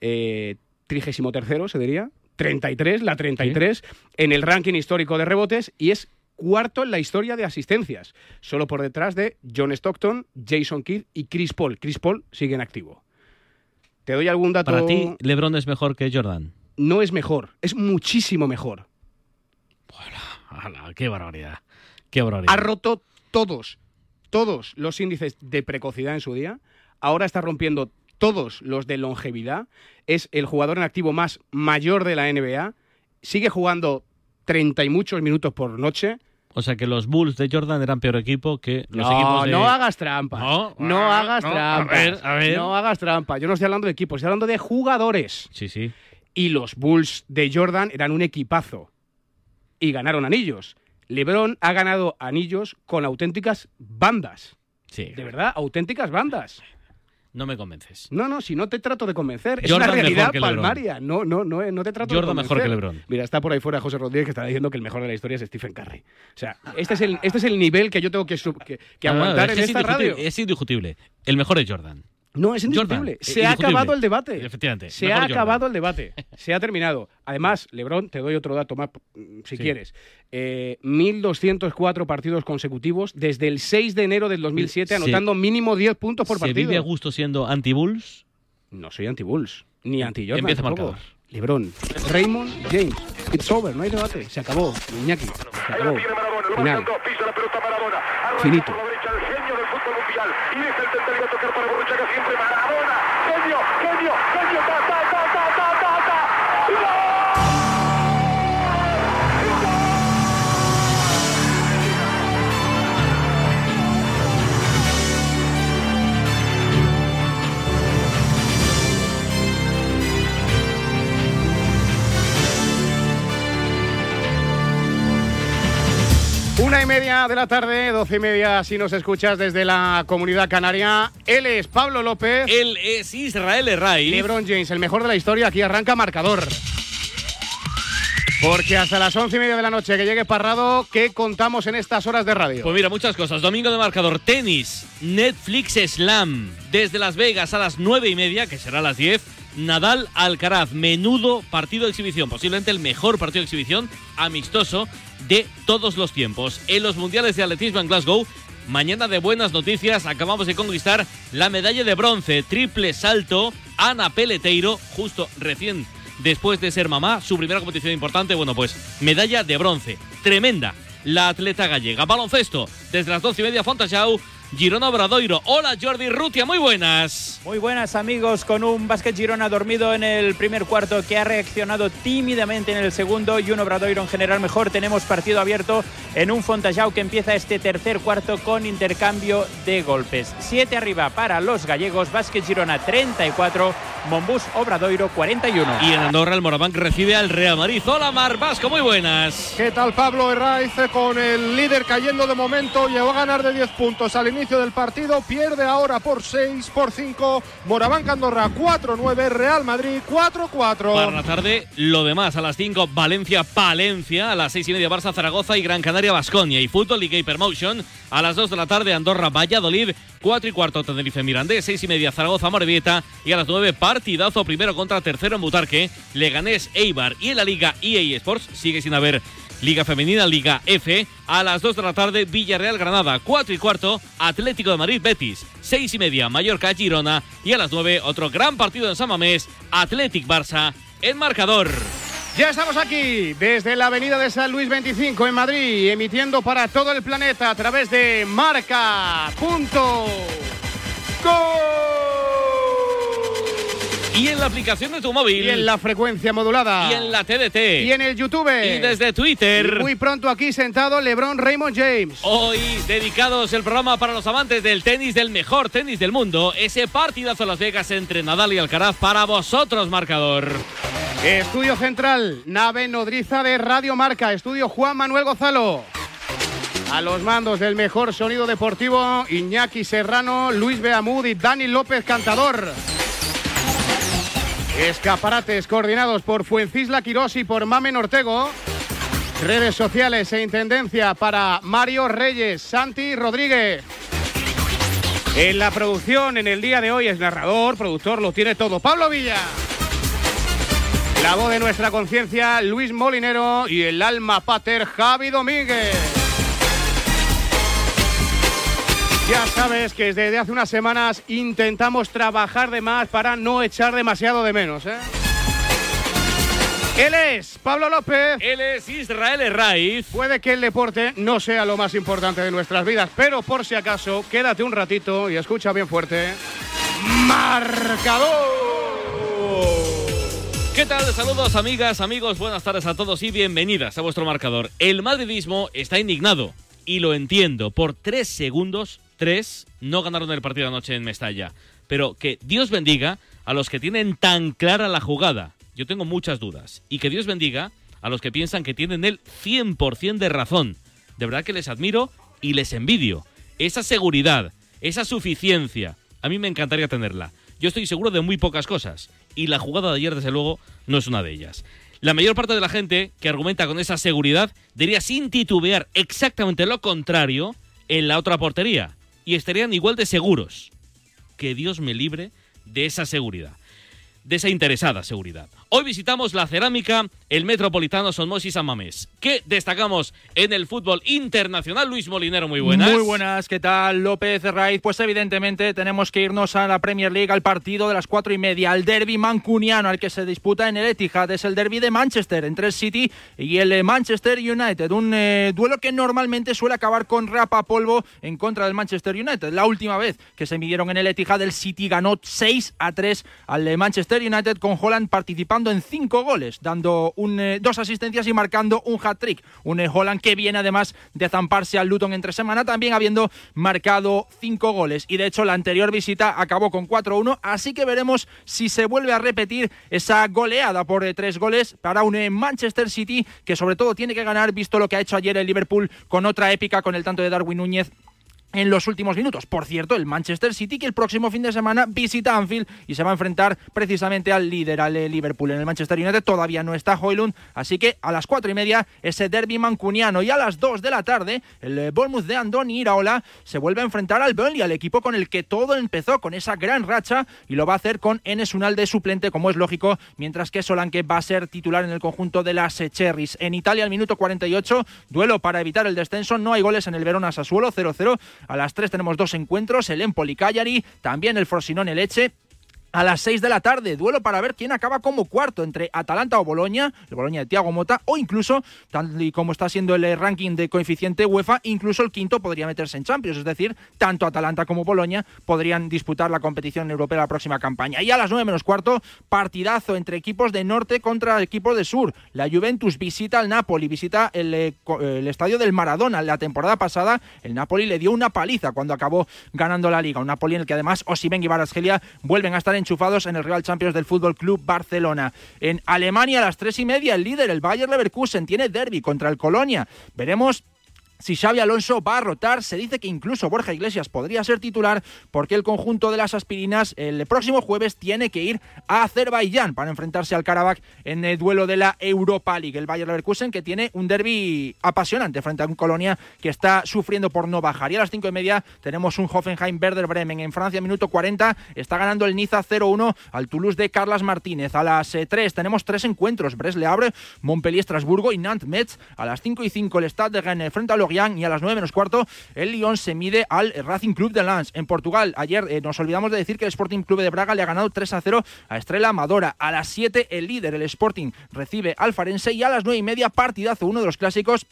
S21: eh, 33 se diría, 33, la 33 en el ranking histórico de rebotes y es cuarto en la historia de asistencias, solo por detrás de John Stockton, Jason Kidd y Chris Paul. Chris Paul sigue en activo. ¿Te doy algún dato?
S22: Para ti, LeBron es mejor que Jordan.
S21: No es mejor, es muchísimo mejor.
S22: Ala, qué barbaridad. Qué barbaridad.
S21: Ha roto todos, todos los índices de precocidad en su día. Ahora está rompiendo todos los de longevidad. Es el jugador en activo más mayor de la NBA. Sigue jugando 30 y muchos minutos por noche.
S22: O sea que los Bulls de Jordan eran peor equipo que los
S21: no,
S22: equipos de...
S21: no hagas trampa.
S22: No,
S21: No,
S22: ah,
S21: hagas
S22: no,
S21: trampa.
S22: a ver, a ver.
S21: No hagas trampa. Yo no estoy hablando de equipos, estoy hablando de jugadores.
S22: Sí, sí.
S21: Y los Bulls de Jordan eran un equipazo. Y ganaron anillos. LeBron ha ganado anillos con auténticas bandas.
S22: Sí.
S21: De verdad, auténticas bandas.
S22: No me convences.
S21: No, no, si no te trato de convencer. Es
S22: Jordan
S21: una
S22: mejor
S21: realidad palmaria. No, no, no, eh, no te trato
S22: Jordan
S21: de
S22: mejor
S21: convencer.
S22: que LeBron.
S21: Mira, está por ahí fuera José Rodríguez que está diciendo que el mejor de la historia es Stephen Curry. O sea, este es el, este es el nivel que yo tengo que, sub- que, que
S22: No, no,
S21: aguantar
S22: es
S21: en
S22: que
S21: esta
S22: es
S21: radio.
S22: Es indiscutible. El mejor es Jordan.
S21: No, es
S22: Jordan,
S21: indiscutible.
S22: eh,
S21: Se ha acabado el debate.
S22: Efectivamente.
S21: Se ha
S22: Jordan.
S21: acabado el debate. [LAUGHS] Se ha terminado. Además, Lebron, te doy otro dato más mm, si
S22: Sí.
S21: quieres. Eh, 1.204 partidos consecutivos desde el 6 de enero del 2007,
S22: Sí.
S21: anotando mínimo 10 puntos por
S22: ¿Se
S21: partido.
S22: vive a gusto siendo anti-Bulls?
S21: No soy anti-Bulls, ni anti-Jordan
S22: Empieza
S21: tampoco.
S22: marcador.
S21: Lebron, Raymond, James. It's over, no hay debate. Se acabó. Iñaki, se acabó. Final. Finito.
S14: Y es el tercero a tocar para Borruchaga siempre Maradona. Genio, genio, genio. Ta, ta, ta, ta, ta, ta, ta.
S21: Una y media de la tarde, doce y media si nos escuchas desde la comunidad canaria. Él es Pablo López.
S22: Él es Israel Herray.
S21: LeBron James, el mejor de la historia. Aquí arranca marcador. Porque hasta las once y media de la noche que llegue Parrado, ¿qué contamos en estas horas de radio?
S22: Pues mira, muchas cosas. Domingo de marcador, tenis, Netflix Slam. Desde Las Vegas a las nueve y media, que será a las 10. Nadal Alcaraz, menudo partido de exhibición, posiblemente el mejor partido de exhibición amistoso de todos los tiempos. En los mundiales de atletismo en Glasgow, mañana de buenas noticias, acabamos de conquistar la medalla de bronce, triple salto, Ana Peleteiro, justo recién después de ser mamá, su primera competición importante, bueno, pues medalla de bronce, tremenda. La atleta gallega. Baloncesto, desde las doce y media, Fontajau, Girona Obradoiro. Hola Jordi Rutia, muy buenas.
S12: Muy buenas amigos, con un básquet Girona dormido en el primer cuarto que ha reaccionado tímidamente en el segundo y un Obradoiro en general mejor. Tenemos partido abierto en un Fontajau que empieza este tercer cuarto con intercambio de golpes. Siete arriba para los gallegos, básquet Girona 34, Monbus Obradoiro 41.
S22: Y en Andorra el Morabanc recibe al Real Madrid. Hola Mar Vasco, muy buenas.
S11: ¿Qué tal Pablo Herraiz con el líder cayendo de momento? Llegó a ganar de 10 puntos al inicio del partido, pierde ahora por 6, por 5. Morabanca Andorra 4-9, Real Madrid 4-4.
S22: Para la tarde, lo demás a las 5, Valencia, Palencia, a las 6 y media, Barça, Zaragoza y Gran Canaria, Basconia. Y Fútbol Liga Hypermotion, a las 2 de la tarde, Andorra, Valladolid, 4 y cuarto, Tenerife, Mirandés, 6 y media, Zaragoza, Morevieta. Y a las 9, partidazo primero contra tercero en Butarque, Leganés, Eibar. Y en la Liga EA Sports, sigue sin haber Liga Femenina, Liga F. A las 2 de la tarde, Villarreal Granada. 4 y cuarto, Atlético de Madrid Betis. 6 y media, Mallorca Girona. Y a las 9, otro gran partido en San Mamés, Athletic Barça. En marcador.
S21: Ya estamos aquí desde la avenida de San Luis 25 en Madrid, emitiendo para todo el planeta a través de marca.
S22: Y en la aplicación de tu móvil.
S21: Y en la frecuencia modulada.
S22: Y en la TDT.
S21: Y en el YouTube.
S22: Y desde Twitter.
S21: Y muy pronto aquí sentado LeBron Raymond James.
S22: Hoy dedicados el programa para los amantes del tenis, del mejor tenis del mundo. Ese partidazo en Las Vegas entre Nadal y Alcaraz para vosotros, marcador.
S21: Estudio Central, nave nodriza de Radio Marca. Estudio Juan Manuel Gozalo. A los mandos del mejor sonido deportivo, Iñaki Serrano, Luis Beamud y Dani López Cantador. Escaparates coordinados por Fuencisla Quirós y por Mamen Ortego. Redes sociales e intendencia para Mario Reyes, Santi Rodríguez. En la producción en el día de hoy es narrador, productor, lo tiene todo. Pablo Villa. La voz de nuestra conciencia, Luis Molinero y el alma pater, Javi Domínguez. Ya sabes que desde hace unas semanas intentamos trabajar de más para no echar demasiado de menos. ¿eh? Él es Pablo López.
S22: Él es Israel Herraiz.
S21: Puede que el deporte no sea lo más importante de nuestras vidas, pero por si acaso, quédate un ratito y escucha bien fuerte. Marcador.
S22: ¿Qué tal? Saludos amigas, amigos, buenas tardes a todos y bienvenidas a vuestro marcador. El madridismo está indignado y lo entiendo. Por tres segundos, tres, no ganaron el partido anoche en Mestalla. Pero que Dios bendiga a los que tienen tan clara la jugada. Yo tengo muchas dudas. Y que Dios bendiga a los que piensan que tienen el 100% de razón. De verdad que les admiro y les envidio. Esa seguridad, esa suficiencia, a mí me encantaría tenerla. Yo estoy seguro de muy pocas cosas. Y la jugada de ayer, desde luego, no es una de ellas. La mayor parte de la gente que argumenta con esa seguridad diría sin titubear exactamente lo contrario en la otra portería. Y estarían igual de seguros. Que Dios me libre de esa seguridad. De esa interesada seguridad. Hoy visitamos la cerámica, el Metropolitano Somos y San Mamés. ¿Qué destacamos en el fútbol internacional? Luis Molinero, muy buenas.
S10: Muy buenas, ¿qué tal? López Raiz. Pues evidentemente tenemos que irnos a la Premier League, al partido de las cuatro y media, al derby mancuniano, al que se disputa en el Etihad. Es el derby de Manchester entre el City y el Manchester United. Un eh, duelo que normalmente suele acabar con rapa polvo en contra del Manchester United. La última vez que se midieron en el Etihad, el City ganó 6 a 3 al eh, United con Holland participando en cinco goles, dando eh, dos asistencias y marcando un hat-trick. Un eh, Holland que viene además de zamparse al Luton entre semana, también habiendo marcado cinco goles. Y de hecho la anterior visita acabó con 4-1, así que veremos si se vuelve a repetir esa goleada por eh, tres goles para un eh, Manchester City que sobre todo tiene que ganar, visto lo que ha hecho ayer el Liverpool con otra épica, con el tanto de Darwin Núñez en los últimos minutos. Por cierto, el Manchester City que el próximo fin de semana visita Anfield y se va a enfrentar precisamente al líder, al eh, Liverpool. En el Manchester United todavía no está Hoylund, así que a las cuatro y media ese derby mancuniano y a las dos de la tarde el eh, Bournemouth de Andoni Iraola se vuelve a enfrentar al Burnley, al equipo con el que todo empezó con esa gran racha y lo va a hacer con Enes Unal de suplente, como es lógico, mientras que Solanke va a ser titular en el conjunto de las Cherries. En Italia, al minuto 48, duelo para evitar el descenso, no hay goles en el Verona Sassuolo, 0-0 a las 3 tenemos dos encuentros, el Empoli Cagliari, también el Frosinone Leche a las 6 de la tarde. Duelo para ver quién acaba como cuarto entre Atalanta o Boloña, el Boloña de Tiago Mota, o incluso, tal y como está siendo el eh, ranking de coeficiente UEFA, incluso el quinto podría meterse en Champions. Es decir, tanto Atalanta como Boloña podrían disputar la competición europea la próxima campaña. Y a las 9 menos cuarto, partidazo entre equipos de norte contra equipos de sur. La Juventus visita al Napoli, visita el, eh, el estadio del Maradona. La temporada pasada, el Napoli le dio una paliza cuando acabó ganando la liga. Un Napoli en el que además Osimen y Barasgelia vuelven a estar en enchufados en el Real Champions del Fútbol Club Barcelona. En Alemania a las tres y media el líder, el Bayer Leverkusen, tiene derby contra el Colonia. Veremos si Xavi Alonso va a rotar, se dice que incluso Borja Iglesias podría ser titular porque el conjunto de las aspirinas el próximo jueves tiene que ir a Azerbaiyán para enfrentarse al Karabakh en el duelo de la Europa League. El Bayer Leverkusen que tiene un derby apasionante frente a un Colonia que está sufriendo por no bajar. Y a las cinco y media tenemos un Hoffenheim Werder Bremen en Francia, minuto 40. Está ganando el Niza 0-1 al Toulouse de Carlas Martínez. A las eh, 3 tenemos tres encuentros. Bresle Abre, Montpellier, Estrasburgo y Nantes Metz. A las 5 y 5 el Stade de Rennes frente a Y a las 9 menos cuarto el Lyon se mide al Racing Club de Lens en Portugal. Ayer eh, nos olvidamos de decir que el Sporting Club de Braga le ha ganado 3 a 0 a Estrella Amadora. A las 7 el líder, el Sporting, recibe al Farense y a las 9 y media partidazo, uno de los clásicos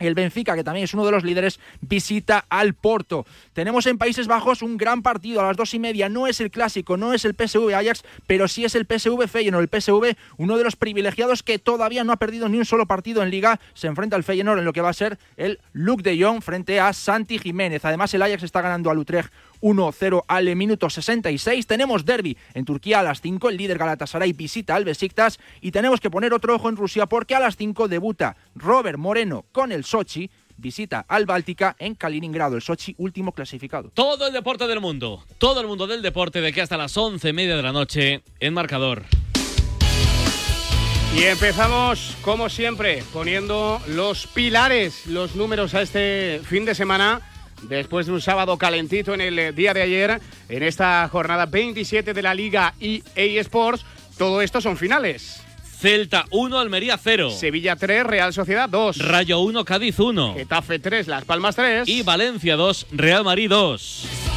S10: El Benfica, que también es uno de los líderes, visita al Porto. Tenemos en Países Bajos un gran partido a las dos y media. No es el clásico, no es el PSV Ajax, pero sí es el PSV Feyenoord. El PSV, uno de los privilegiados que todavía no ha perdido ni un solo partido en Liga, se enfrenta al Feyenoord en lo que va a ser el Luke de Jong frente a Santi Jiménez. Además, el Ajax está ganando al Utrecht 1-0 al minuto 66. Tenemos derby en Turquía a las 5. El líder Galatasaray visita al Besiktas. Y tenemos que poner otro ojo en Rusia porque a las 5 debuta Robert Moreno con el Sochi. Visita al Báltica en Kaliningrado, el Sochi último clasificado.
S22: Todo el deporte del mundo, todo el mundo del deporte de que hasta las once y media de la noche en marcador.
S21: Y empezamos, como siempre, poniendo los pilares, los números a este fin de semana. Después de un sábado calentito en el eh, día de ayer, en esta jornada 27 de la Liga EA Sports, todo esto son finales.
S22: Celta 1, Almería 0.
S21: Sevilla 3, Real Sociedad 2.
S22: Rayo 1, Cádiz 1.
S21: Getafe 3, Las Palmas 3.
S22: Y Valencia 2, Real Madrid 2.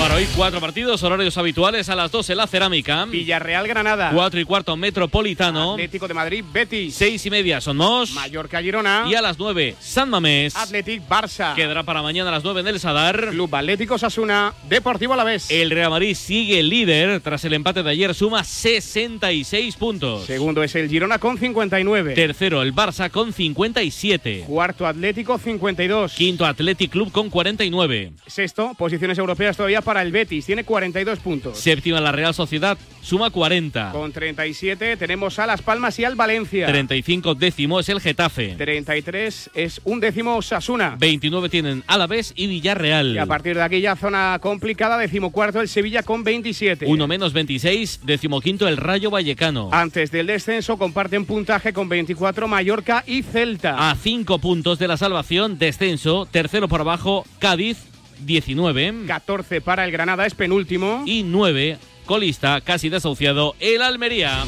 S22: Para hoy cuatro partidos, horarios habituales a las 12 la Cerámica.
S21: Villarreal Granada.
S22: 4 y cuarto Metropolitano.
S21: Atlético de Madrid Betis.
S22: 6 y media Somos.
S21: Mallorca Girona.
S22: Y a las 9 San Mamés.
S21: Atlético Barça.
S22: Quedará para mañana a las 9 en el Sadar.
S21: Club Atlético Sasuna. Deportivo Alavés.
S22: El Real Madrid sigue líder tras el empate de ayer, suma 66 puntos.
S21: Segundo es el Girona con 59.
S22: Tercero el Barça con 57.
S21: Cuarto Atlético 52.
S22: Quinto Athletic Club con 49.
S21: Sexto, posiciones europeas todavía para el Betis, tiene 42 puntos.
S22: Séptima la Real Sociedad, suma 40.
S21: Con 37 tenemos a Las Palmas y al Valencia.
S22: 35 décimo es el Getafe.
S21: 33 es un décimo Sasuna.
S22: 29 tienen Alavés y Villarreal.
S21: Y a partir de aquí ya zona complicada, decimocuarto el Sevilla con 27.
S22: Uno menos 26, decimoquinto el Rayo Vallecano.
S21: Antes del descenso comparten puntaje con 24 Mallorca y Celta.
S22: A 5 puntos de la salvación, descenso, tercero por abajo Cádiz 19.
S21: 14 para el Granada, es penúltimo.
S22: Y 9, colista, casi desahuciado, el Almería.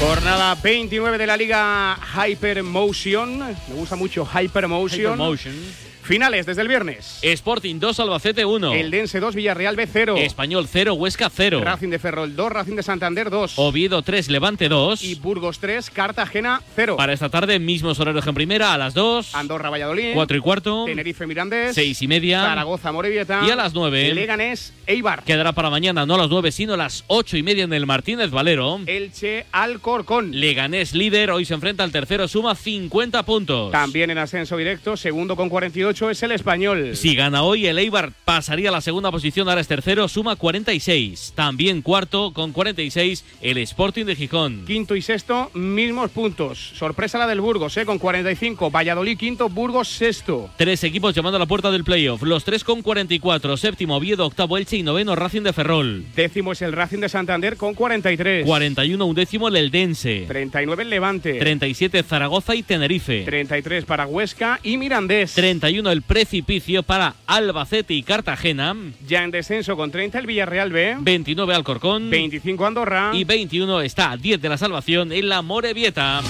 S21: Jornada 29 de la Liga Hypermotion. Me gusta mucho Hypermotion.
S22: Hypermotion.
S21: Finales desde el viernes.
S22: Sporting 2, Albacete 1.
S21: El Dense 2, Villarreal B 0.
S22: Español 0, Huesca 0.
S21: Racing de Ferrol 2, Racing de Santander 2.
S22: Oviedo 3, Levante 2.
S21: Y Burgos 3, Cartagena 0.
S22: Para esta tarde, mismos horarios en primera, a las 2.
S21: Andorra Valladolid.
S22: 4 y cuarto.
S21: Tenerife Mirandés.
S22: 6 y media.
S21: Zaragoza Morevieta.
S22: Y a las 9.
S21: Leganés Eibar.
S22: Quedará para mañana, no a las 9, sino a las 8 y media en el Martínez Valero.
S21: Elche Alcorcón.
S22: Leganés líder, hoy se enfrenta al tercero, suma 50 puntos.
S21: También en ascenso directo, segundo con 48 es el español.
S22: Si gana hoy, el Eibar pasaría a la segunda posición, ahora es tercero, suma 46. También cuarto con 46 el Sporting de Gijón.
S21: Quinto y sexto, mismos puntos. Sorpresa la del Burgos, ¿eh? con 45. Valladolid quinto, Burgos sexto.
S22: Tres equipos llamando a la puerta del playoff. Los tres con 44. Séptimo, Oviedo, octavo, Elche y noveno, Racing de Ferrol.
S21: Décimo es el Racing de Santander con 43.
S22: 41, undécimo, el Eldense.
S21: 39 el Levante.
S22: 37, Zaragoza y Tenerife.
S21: 33 para Huesca y Mirandés.
S22: 31, el Precipicio para Albacete y Cartagena.
S21: Ya en descenso con 30 el Villarreal B.
S22: 29 Alcorcón.
S21: 25 Andorra.
S22: Y 21 está a 10 de la salvación en la Morevieta.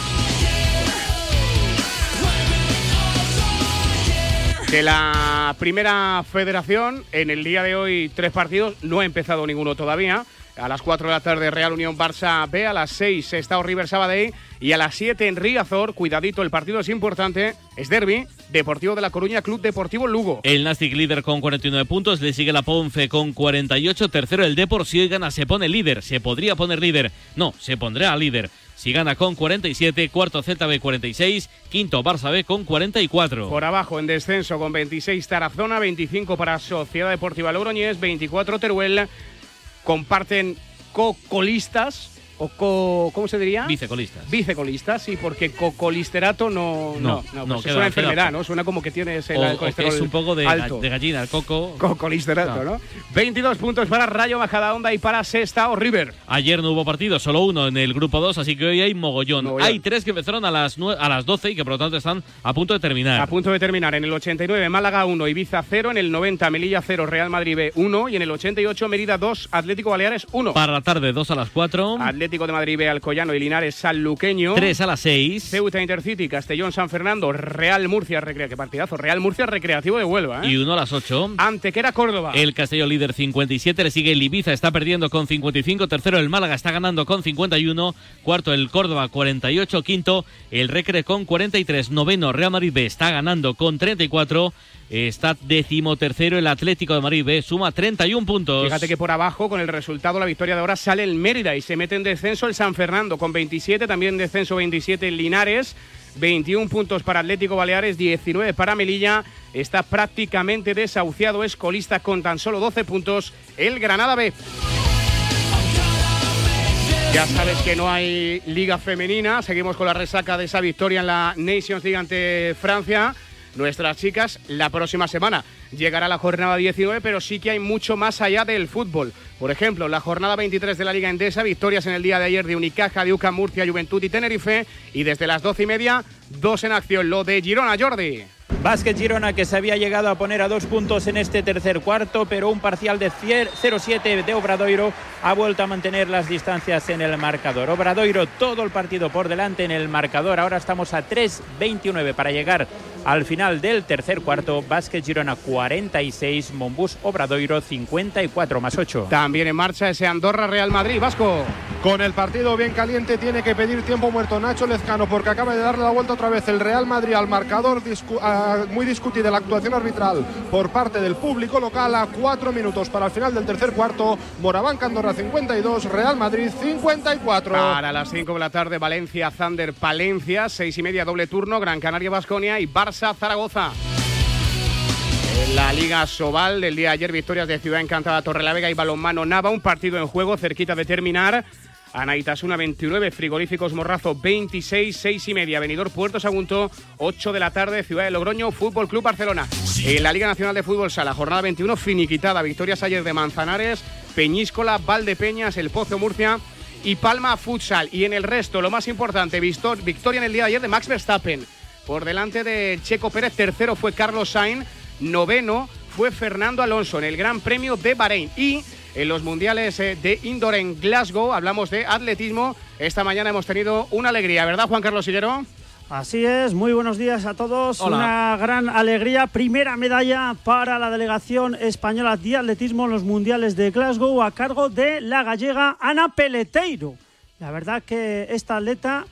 S21: De la primera federación, en el día de hoy tres partidos, no ha empezado ninguno todavía. A las 4 de la tarde Real Unión Barça B, a las 6 Estado River Sabadell y a las 7 en Riazor, cuidadito, el partido es importante, es derby, Deportivo de La Coruña, Club Deportivo Lugo.
S22: El Nastic líder con 49 puntos, le sigue la Ponce con 48, tercero el Depor, si hoy gana se pone líder, se podría poner líder, no, se pondrá líder. Si gana con 47, cuarto Celta B 46, quinto Barça B con 44.
S21: Por abajo en descenso con 26 Tarazona, 25 para Sociedad Deportiva Logroñés, 24 Teruel. Comparten co-colistas o co, ¿cómo se diría?
S22: Vicecolistas.
S23: Vicecolistas, sí, porque cocolisterato no, no, no,
S22: no
S21: pues
S22: queda-
S21: es una
S22: queda-
S21: enfermedad, ¿no? Suena como que tienes el,
S22: O-
S21: el
S22: o que
S21: colesterol
S22: es un poco de,
S21: alto.
S22: de gallina, el coco.
S21: Cocolisterato, ¿no? 22 puntos para Rayo Majadahonda y para Sesta o River.
S22: Ayer no hubo partido, solo uno en el grupo 2, así que hoy hay mogollón.
S21: Mogollón.
S22: Hay tres que empezaron a las, a las 12 y que por lo tanto están a punto de terminar.
S21: A punto de terminar en el 89 Málaga 1, Ibiza 0, en el 90 Melilla 0, Real Madrid B 1 y en el 88 Mérida 2, Atlético Baleares 1.
S22: Para la tarde, 2 a las 4.
S21: Atlético Atlético de Madrid B Alcoyano y Linares Sanluqueño.
S22: 3 a las 6.
S21: Ceuta Intercity, Castellón San Fernando, Real Murcia Recrea, qué partidazo. Real Murcia Recreativo de Huelva, ¿eh?
S22: Y 1 a las 8.
S21: Antequera Córdoba.
S22: El Castellón líder 57, le sigue el Ibiza, está perdiendo con 55. Tercero el Málaga está ganando con 51. Cuarto el Córdoba 48. Quinto el Recre con 43. Noveno Real Madrid B está ganando con 34. Está decimotercero el Atlético de Madrid B, suma 31 puntos.
S21: Fíjate que por abajo, con el resultado, la victoria de ahora sale el Mérida y se mete en descenso el San Fernando con 27, también descenso 27 el Linares. 21 puntos para Atlético Baleares, 19 para Melilla. Está prácticamente desahuciado, es colista con tan solo 12 puntos el Granada B. Ya sabes que no hay liga femenina, seguimos con la resaca de esa victoria en la Nations League ante Francia. Nuestras chicas la próxima semana llegará la jornada 19, pero sí que hay mucho más allá del fútbol. Por ejemplo, la jornada 23 de la Liga Endesa, victorias en el día de ayer de Unicaja, de UCAM, Murcia, Juventud y Tenerife. Y desde las 12 y media, dos en acción. Lo de Girona, Jordi.
S12: Básquet Girona que se había llegado a poner a dos puntos en este tercer cuarto, pero un parcial de 0-7 de Obradoiro ha vuelto a mantener las distancias en el marcador. Obradoiro todo el partido por delante en el marcador. Ahora estamos a 3-29 para llegar al final del tercer cuarto. Básquet Girona 46, Monbus Obradoiro 54 más 8.
S21: También en marcha ese Andorra Real Madrid, Vasco.
S11: Con el partido bien caliente tiene que pedir tiempo muerto Nacho Lezcano porque acaba de darle la vuelta otra vez el Real Madrid al marcador. Discu muy discutida la actuación arbitral por parte del público local a cuatro minutos para el final del tercer cuarto. Morabanca Andorra 52, Real Madrid 54.
S21: Para las 5 de la tarde, Valencia, Zander, Palencia, seis y media doble turno, Gran Canaria, Basconia y Barça, Zaragoza. En la Liga Sobal del día de ayer, victorias de Ciudad Encantada, Torrelavega y Balonmano Nava, un partido en juego cerquita de terminar. Anaitasuna 29, Frigoríficos Morrazo 26, 6 y media, Venidor Puerto Sagunto 8 de la tarde, Ciudad de Logroño, Fútbol Club Barcelona. En la Liga Nacional de Fútbol Sala, jornada 21 finiquitada, victorias ayer de Manzanares, Peñíscola, Valdepeñas, El Pozo Murcia y Palma Futsal. Y en el resto, lo más importante, victoria en el día de ayer de Max Verstappen. Por delante de Checo Pérez, tercero fue Carlos Sainz, noveno fue Fernando Alonso en el Gran Premio de Bahrein. Y en los mundiales eh, de indoor en Glasgow. Hablamos de atletismo. Esta mañana hemos tenido una alegría, ¿verdad, Juan Carlos Sillero?
S5: Así es, muy buenos días a todos.
S21: Hola.
S5: Una gran alegría. Primera medalla para la delegación española de atletismo en los mundiales de Glasgow a cargo de la gallega Ana Peleteiro. La verdad que esta atleta,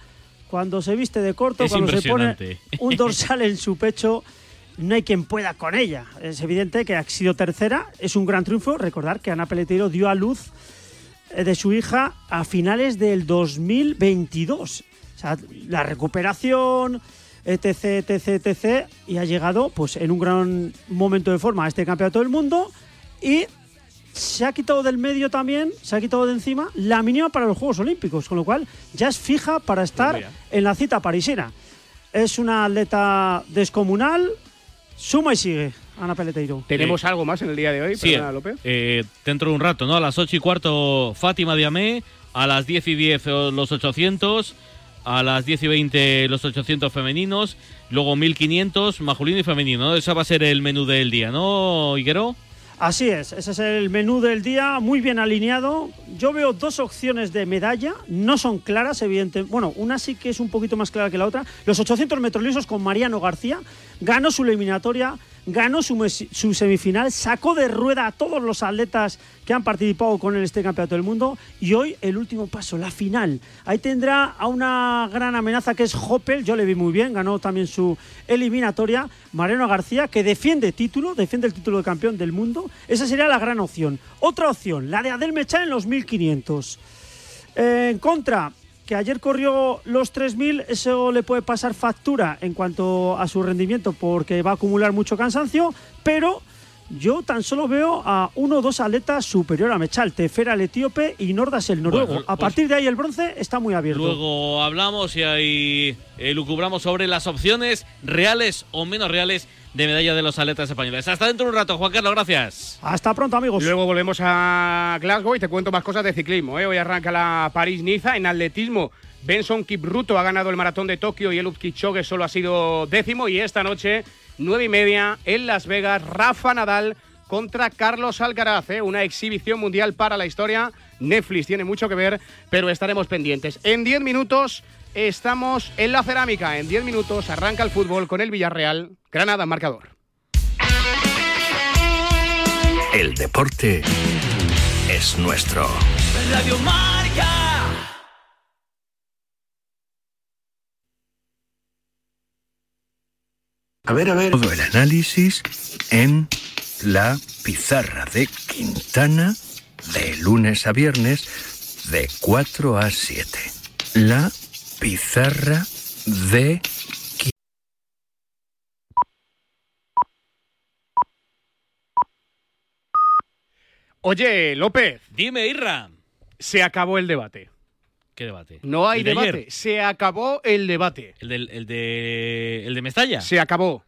S5: cuando se viste de corto,
S22: Es
S5: cuando se pone un [LAUGHS] dorsal en su pecho, no hay quien pueda con ella. Es evidente que ha sido tercera, es un gran triunfo. Recordar que Ana Peleteiro dio a luz eh, de su hija a finales del 2022. O sea, la recuperación, etc, etc, etc, y ha llegado pues en un gran momento de forma a este campeonato del mundo y se ha quitado del medio también, se ha quitado de encima la mínima para los Juegos Olímpicos, con lo cual ya es fija para estar en la cita parisina. Es una atleta descomunal, suma y sigue, Ana Peleteiro.
S21: ¿Tenemos algo más en el día de hoy,
S22: Sí,
S21: perdona, López?
S22: eh, dentro de un rato, ¿no? A las 8 y cuarto Fátima Diamé, a las 10 y 10 eh, los 800, a las 10 y 20 los 800 femeninos, luego 1500 masculino y femenino, ¿no? Ese va a ser el menú del día, ¿no, Higuero?
S5: Así es, ese es el menú del día, muy bien alineado. Yo veo dos opciones de medalla, no son claras, evidentemente. Bueno, una sí que es un poquito más clara que la otra. Los 800 metros lisos con Mariano García, ganó su eliminatoria, ganó su, semifinal, sacó de rueda a todos los atletas que han participado con él en este campeonato del mundo y hoy el último paso, la final. Ahí tendrá a una gran amenaza que es Hoppel, yo le vi muy bien, ganó también su eliminatoria. Mariano García, que defiende título, defiende el título de campeón del mundo. Esa sería la gran opción. Otra opción, la de Adel Mechá en los 1500. Eh, en contra, que ayer corrió los 3.000, eso le puede pasar factura en cuanto a su rendimiento porque va a acumular mucho cansancio, pero yo tan solo veo a uno o dos atletas superior a Mechal, Tefera el etíope y Nordas el noruego.
S22: Bueno,
S5: a
S22: pues-
S5: partir de ahí el bronce está muy abierto.
S22: Luego hablamos y ahí eh, lucubramos sobre las opciones reales o menos reales de medalla de los atletas españoles. Hasta dentro de un rato, Juan Carlos, gracias.
S5: Hasta pronto, amigos.
S21: Luego volvemos a Glasgow y te cuento más cosas de ciclismo. ¿eh? Hoy arranca la París-Niza. En atletismo, Benson Kipruto ha ganado el maratón de Tokio y el Kipchoge solo ha sido décimo. Y esta noche, nueve y media, en Las Vegas, Rafa Nadal contra Carlos Alcaraz, ¿eh? una exhibición mundial para la historia. Netflix tiene mucho que ver, pero estaremos pendientes. En 10 minutos estamos en la cerámica. En 10 minutos arranca el fútbol con el Villarreal. Granada, marcador.
S6: El deporte es nuestro.
S14: Radio.
S6: A ver, a ver. Todo el análisis en la pizarra de Quintana de lunes a viernes de 4 a 7. La pizarra de
S21: Oye, López.
S22: Dime, Irra.
S21: Se acabó el debate.
S22: ¿Qué debate?
S21: No hay
S22: ¿El de
S21: debate.
S22: ayer?
S21: Se acabó el debate.
S22: ¿El, del- el de, el de Mestalla?
S21: Se acabó.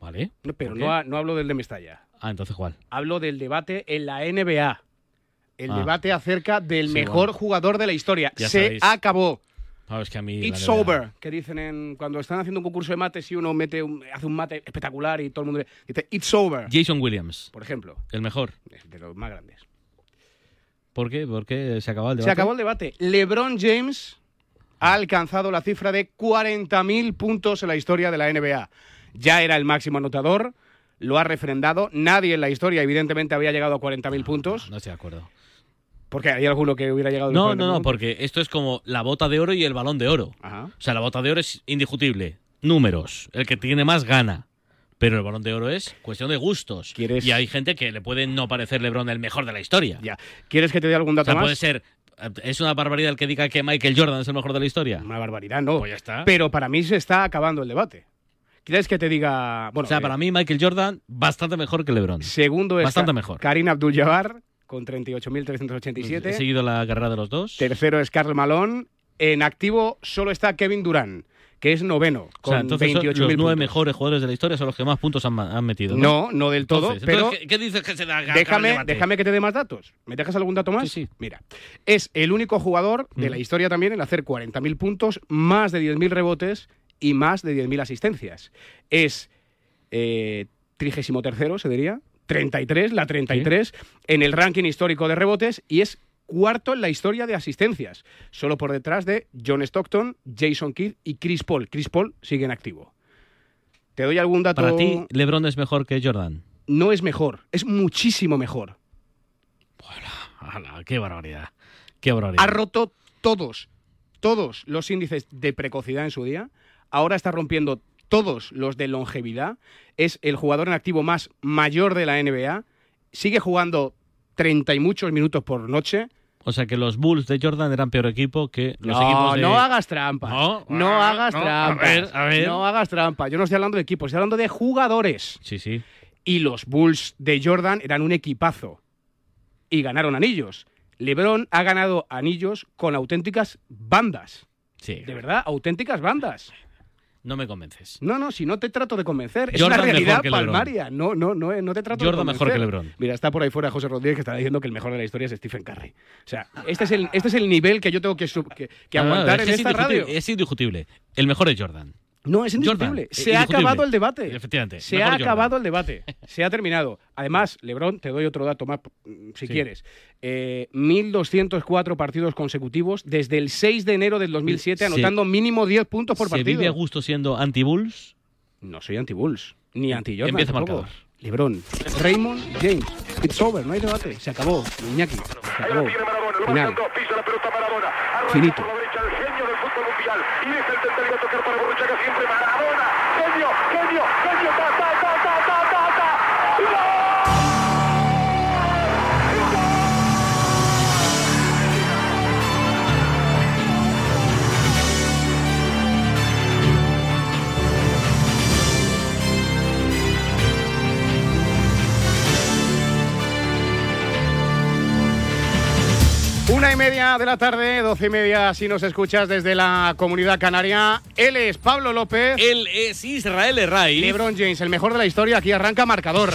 S22: Vale.
S21: No, pero no, ha- no hablo del de Mestalla.
S22: Ah, entonces ¿cuál?
S21: Hablo del debate en la NBA. El
S22: Ah.
S21: debate acerca del
S22: Sí,
S21: mejor
S22: bueno.
S21: jugador de la historia.
S22: Ya
S21: Se
S22: sabéis.
S21: acabó.
S22: Ah, es que a mí.
S21: It's over, que dicen en, cuando están haciendo un concurso de mates y uno mete un- hace un mate espectacular y todo el mundo dice It's over,
S22: Jason Williams.
S21: por ejemplo,
S22: El mejor.
S21: de los más grandes.
S22: ¿Por qué? ¿Por qué se acabó el debate?
S21: Se acabó el debate. LeBron James ha alcanzado la cifra de 40.000 puntos en la historia de la NBA. Ya era el máximo anotador, lo ha refrendado. Nadie en la historia, evidentemente, había llegado a 40.000 puntos.
S22: No estoy de acuerdo.
S21: Porque hay alguno que hubiera llegado
S22: No,
S21: 40.000
S22: no, no, porque esto es como la bota de oro y el balón de oro.
S21: Ajá.
S22: O sea, la bota de oro es indiscutible. Números. El que tiene más gana. Pero el balón de oro es cuestión de gustos.
S21: ¿Quieres-
S22: Y hay gente que le puede no parecer LeBron el mejor de la historia.
S21: Ya. ¿Quieres que te dé algún
S22: O
S21: dato
S22: sea,
S21: más?
S22: puede ser. Es una barbaridad el que diga que Michael Jordan es el mejor de la historia.
S21: Una barbaridad, no.
S22: Pues ya está.
S21: Pero para mí se está acabando el debate. ¿Quieres que te diga...? Bueno,
S22: o sea,
S21: eh,
S22: para mí Michael Jordan bastante mejor que LeBron.
S21: Segundo es
S22: Bastante mejor.
S21: Karim Abdul-Jabbar con
S22: He
S21: 38.387.
S22: seguido la carrera de los dos.
S21: Tercero es Karl Malone. En activo solo está Kevin Durant, que es noveno,
S22: O
S21: con
S22: sea, entonces son
S21: 28.000
S22: los nueve mejores jugadores de la historia son los que más puntos han, metido.
S21: No, no del todo,
S22: Entonces,
S21: pero
S22: entonces, ¿qué, qué dices que se da
S21: déjame, déjame que te dé más datos. ¿Me dejas algún dato más?
S22: Sí, sí.
S21: Mira, es el único jugador de
S22: Mm.
S21: la historia también en hacer 40.000 puntos, más de 10.000 rebotes y más de 10.000 asistencias. Es eh, 33 se diría, 33, la 33 en el ranking histórico de rebotes y es cuarto en la historia de asistencias, solo por detrás de John Stockton, Jason Kidd y Chris Paul. Chris Paul sigue en activo. ¿Te doy algún dato?
S22: Para ti, LeBron es mejor que Jordan.
S21: No es mejor, es muchísimo mejor.
S22: Ala, qué barbaridad. Qué barbaridad.
S21: Ha roto todos, todos los índices de precocidad en su día. Ahora está rompiendo todos los de longevidad. Es el jugador en activo más mayor de la NBA. Sigue jugando 30 y muchos minutos por noche.
S22: O sea que los Bulls de Jordan eran peor equipo que los
S21: no,
S22: equipos de...
S21: no hagas trampa.
S22: No,
S21: No,
S22: ah,
S21: hagas
S22: no,
S21: trampa.
S22: a ver, a ver.
S21: No hagas trampa. Yo no estoy hablando de equipos, estoy hablando de jugadores.
S22: Sí, sí.
S21: Y los Bulls de Jordan eran un equipazo. Y ganaron anillos. LeBron ha ganado anillos con auténticas bandas.
S22: Sí.
S21: De verdad, auténticas bandas.
S22: No me convences.
S21: No, no, si no te trato de convencer. es
S22: Jordan
S21: una
S22: mejor
S21: realidad palmaria. No, no, no, eh, no te trato
S22: Jordan
S21: de
S22: mejor
S21: convencer.
S22: que LeBron.
S21: Mira, está por ahí fuera José Rodríguez que está diciendo que el mejor de la historia es Stephen Curry. O sea, este es el, este es el nivel que yo tengo que, sub- que, que
S22: No, no,
S21: aguantar en
S22: es
S21: esta radio.
S22: Es indiscutible. El mejor es Jordan.
S21: No, es indiscutible. Se ha acabado el debate.
S22: Efectivamente.
S21: Se ha
S22: Jordan.
S21: acabado el debate. Se ha terminado. Además, Lebron, te doy otro dato más mm, si
S22: Sí.
S21: quieres. Eh, 1.204 partidos consecutivos desde el 6 de enero del 2007,
S22: Se-
S21: anotando mínimo 10 puntos por
S22: ¿Se
S21: partido.
S22: vive a gusto siendo anti-Bulls?
S21: No soy anti-Bulls, ni anti-Jordan
S22: Empieza marcador.
S21: Lebron, Raymond, James. It's over, no hay debate. Se acabó. Iñaki, se acabó. Final. Finito tocar para Borruchaga siempre Maradona. Genio, genio, genio. Una y media de la tarde, doce y media si nos escuchas desde la comunidad canaria. Él es Pablo López.
S22: Él es Israel Herray.
S21: LeBron James, el mejor de la historia. Aquí arranca marcador.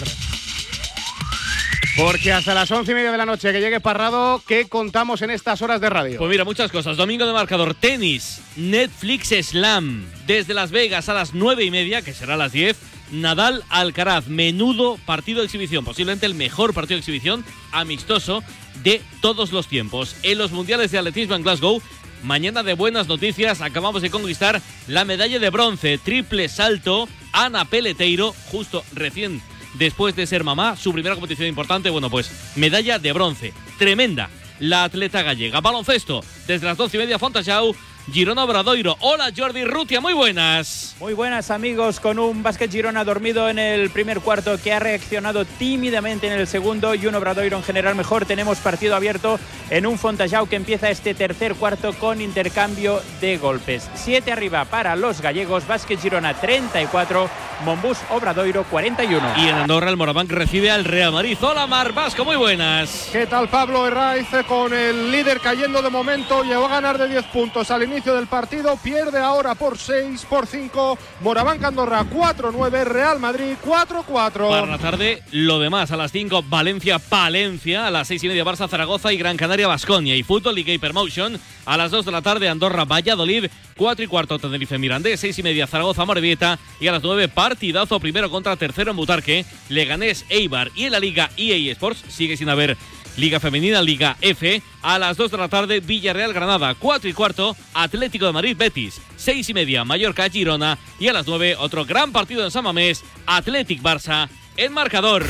S21: Porque hasta las once y media de la noche que llegue Parrado, ¿qué contamos en estas horas de radio?
S22: Pues mira, muchas cosas. Domingo de marcador, tenis, Netflix Slam. Desde Las Vegas a las nueve y media, que será a las 10. Nadal Alcaraz, menudo partido de exhibición, posiblemente el mejor partido de exhibición amistoso de todos los tiempos. En los mundiales de atletismo en Glasgow, mañana de buenas noticias, acabamos de conquistar la medalla de bronce, triple salto, Ana Peleteiro, justo recién después de ser mamá, su primera competición importante, bueno, pues medalla de bronce, tremenda. La atleta gallega. Baloncesto, desde las doce y media, Fontajau, Girona Obradoiro. Hola Jordi Rutia, muy buenas.
S12: Muy buenas amigos, con un básquet Girona dormido en el primer cuarto que ha reaccionado tímidamente en el segundo y un Obradoiro en general mejor. Tenemos partido abierto en un Fontajau que empieza este tercer cuarto con intercambio de golpes. Siete arriba para los gallegos, básquet Girona 34, Monbus Obradoiro 41.
S22: Y en Andorra el Morabanc recibe al Real Madrid. Hola Mar Vasco, muy buenas.
S11: ¿Qué tal Pablo Herraiz con el líder cayendo de momento? Llegó a ganar de 10 puntos al inicio del partido, pierde ahora por 6, por 5, Morabanca Andorra 4-9, Real Madrid 4-4.
S22: Para la tarde, lo demás a las 5, Valencia, Palencia, a las 6 y media, Barça, Zaragoza y Gran Canaria, Basconia. Y fútbol, Liga Hypermotion, a las 2 de la tarde, Andorra, Valladolid, 4 y cuarto, Tenerife, Mirandés, 6 y media, Zaragoza, Morevieta y a las 9, partidazo primero contra tercero en Butarque, Leganés, Eibar y en la Liga EA Sports sigue sin haber Liga Femenina, Liga F. A las 2 de la tarde, Villarreal Granada. 4 y cuarto, Atlético de Madrid Betis. 6 y media, Mallorca Girona. Y a las 9, otro gran partido en San Mamés, Athletic Barça. El marcador.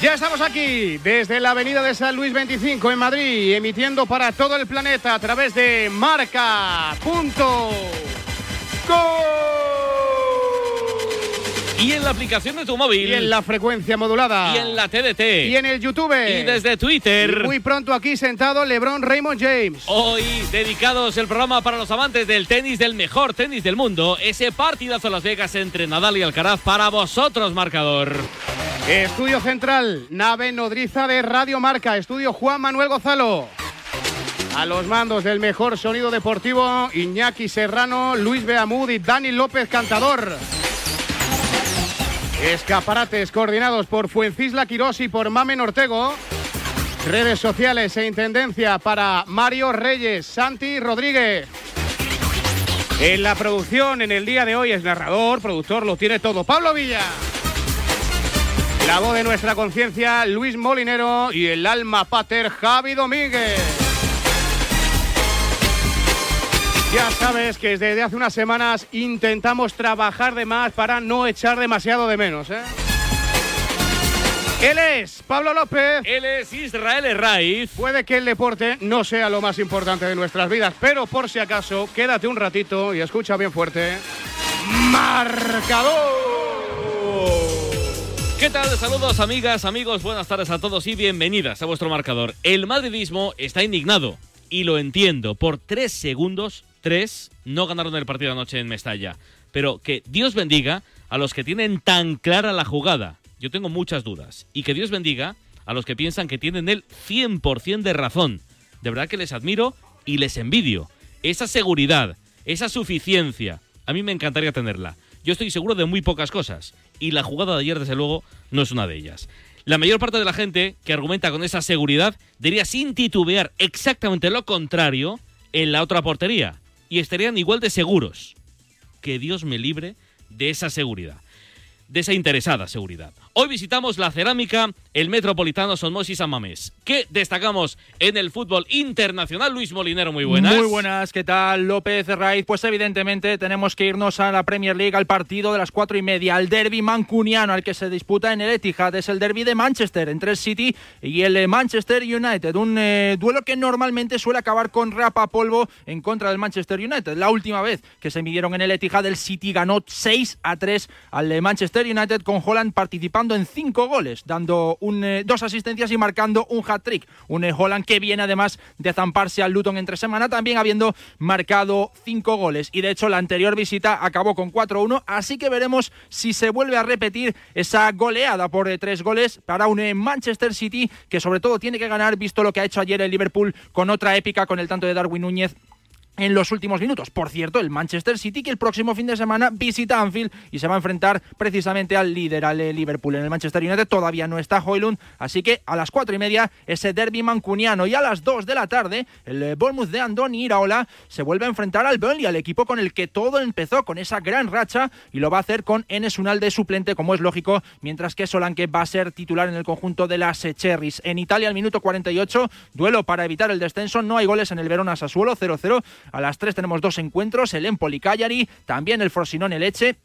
S21: Ya estamos aquí, desde la avenida de San Luis 25 en Madrid, emitiendo para todo el planeta a través de Marca.
S22: Y en la aplicación de tu móvil.
S21: Y en la frecuencia modulada.
S22: Y en la TDT.
S21: Y en el YouTube.
S22: Y desde Twitter.
S21: Y muy pronto aquí sentado LeBron Raymond James.
S22: Hoy dedicados el programa para los amantes del tenis, del mejor tenis del mundo. Ese partidazo en Las Vegas entre Nadal y Alcaraz para vosotros, marcador.
S21: Estudio Central, nave nodriza de Radio Marca. Estudio Juan Manuel Gozalo. A los mandos del mejor sonido deportivo, Iñaki Serrano, Luis Beamud y Dani López Cantador. Escaparates coordinados por Fuencisla Quirós y por Mamen Ortego. Redes sociales e intendencia para Mario Reyes, Santi Rodríguez. En la producción en el día de hoy es narrador, productor, lo tiene todo. Pablo Villa. La voz de nuestra conciencia, Luis Molinero y el alma pater, Javi Domínguez. Ya sabes que desde hace unas semanas intentamos trabajar de más para no echar demasiado de menos. ¿eh? Él es Pablo López.
S22: Él es Israel Herraiz.
S21: Puede que el deporte no sea lo más importante de nuestras vidas, pero por si acaso, quédate un ratito y escucha bien fuerte. Marcador.
S22: ¿Qué tal? Saludos amigas, amigos, buenas tardes a todos y bienvenidas a vuestro marcador. El madridismo está indignado y lo entiendo. Por tres segundos, tres, no ganaron el partido anoche en Mestalla. Pero que Dios bendiga a los que tienen tan clara la jugada. Yo tengo muchas dudas. Y que Dios bendiga a los que piensan que tienen el 100% de razón. De verdad que les admiro y les envidio. Esa seguridad, esa suficiencia, a mí me encantaría tenerla. Yo estoy seguro de muy pocas cosas. Y la jugada de ayer, desde luego, no es una de ellas. La mayor parte de la gente que argumenta con esa seguridad diría sin titubear exactamente lo contrario en la otra portería. Y estarían igual de seguros. Que Dios me libre de esa seguridad. De esa interesada seguridad. Hoy visitamos la cerámica, el Metropolitano Somos y San. ¿Qué destacamos en el fútbol internacional? Luis Molinero, muy buenas.
S10: Muy buenas, ¿qué tal? López Raiz. Pues evidentemente tenemos que irnos a la Premier League, al partido de las cuatro y media, al derby mancuniano, al que se disputa en el Etihad. Es el derby de Manchester entre el City y el eh, Manchester United. Un eh, duelo que normalmente suele acabar con rapa polvo en contra del Manchester United. La última vez que se midieron en el Etihad, el City ganó 6 a 3 al eh, Manchester United con Holland participando en cinco goles, dando un, eh, dos asistencias y marcando un hat-trick. Un eh, Holland que viene además de zamparse al Luton entre semana, también habiendo marcado cinco goles. Y de hecho la anterior visita acabó con 4-1, así que veremos si se vuelve a repetir esa goleada por eh, tres goles para un eh, Manchester City que sobre todo tiene que ganar, visto lo que ha hecho ayer el Liverpool con otra épica, con el tanto de Darwin Núñez en los últimos minutos. Por cierto, el Manchester City que el próximo fin de semana visita Anfield y se va a enfrentar precisamente al líder, al eh, Liverpool. En el Manchester United todavía no está Hoylund, así que a las cuatro y media ese derby mancuniano y a las dos de la tarde el eh, Bournemouth de Andoni Iraola se vuelve a enfrentar al Burnley, al equipo con el que todo empezó con esa gran racha y lo va a hacer con Enes Unal de suplente como es lógico, mientras que Solanke va a ser titular en el conjunto de las Cherries. En Italia al minuto 48, duelo para evitar el descenso, no hay goles en el Verona Sassuolo 0-0 a las 3 tenemos dos encuentros, el Empoli Cagliari, también el Frosinone Leche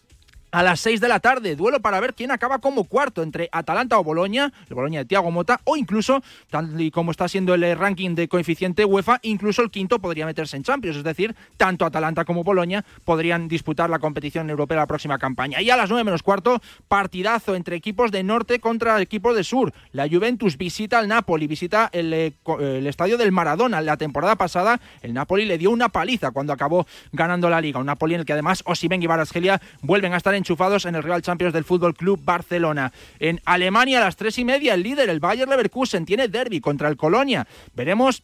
S10: a las 6 de la tarde. Duelo para ver quién acaba como cuarto entre Atalanta o Boloña, el Boloña de Tiago Mota, o incluso, tal y como está siendo el eh, ranking de coeficiente UEFA, incluso el quinto podría meterse en Champions. Es decir, tanto Atalanta como Boloña podrían disputar la competición europea la próxima campaña. Y a las 9 menos cuarto, partidazo entre equipos de norte contra equipos de sur. La Juventus visita al Napoli, visita el, eh, el estadio del Maradona. La temporada pasada, el Napoli le dio una paliza cuando acabó ganando la liga. Un Napoli en el que además Osimen y Barasgelia vuelven a estar enchufados en el Real Champions del Fútbol Club Barcelona. En Alemania a las tres y media el líder, el Bayer Leverkusen, tiene derby contra el Colonia. Veremos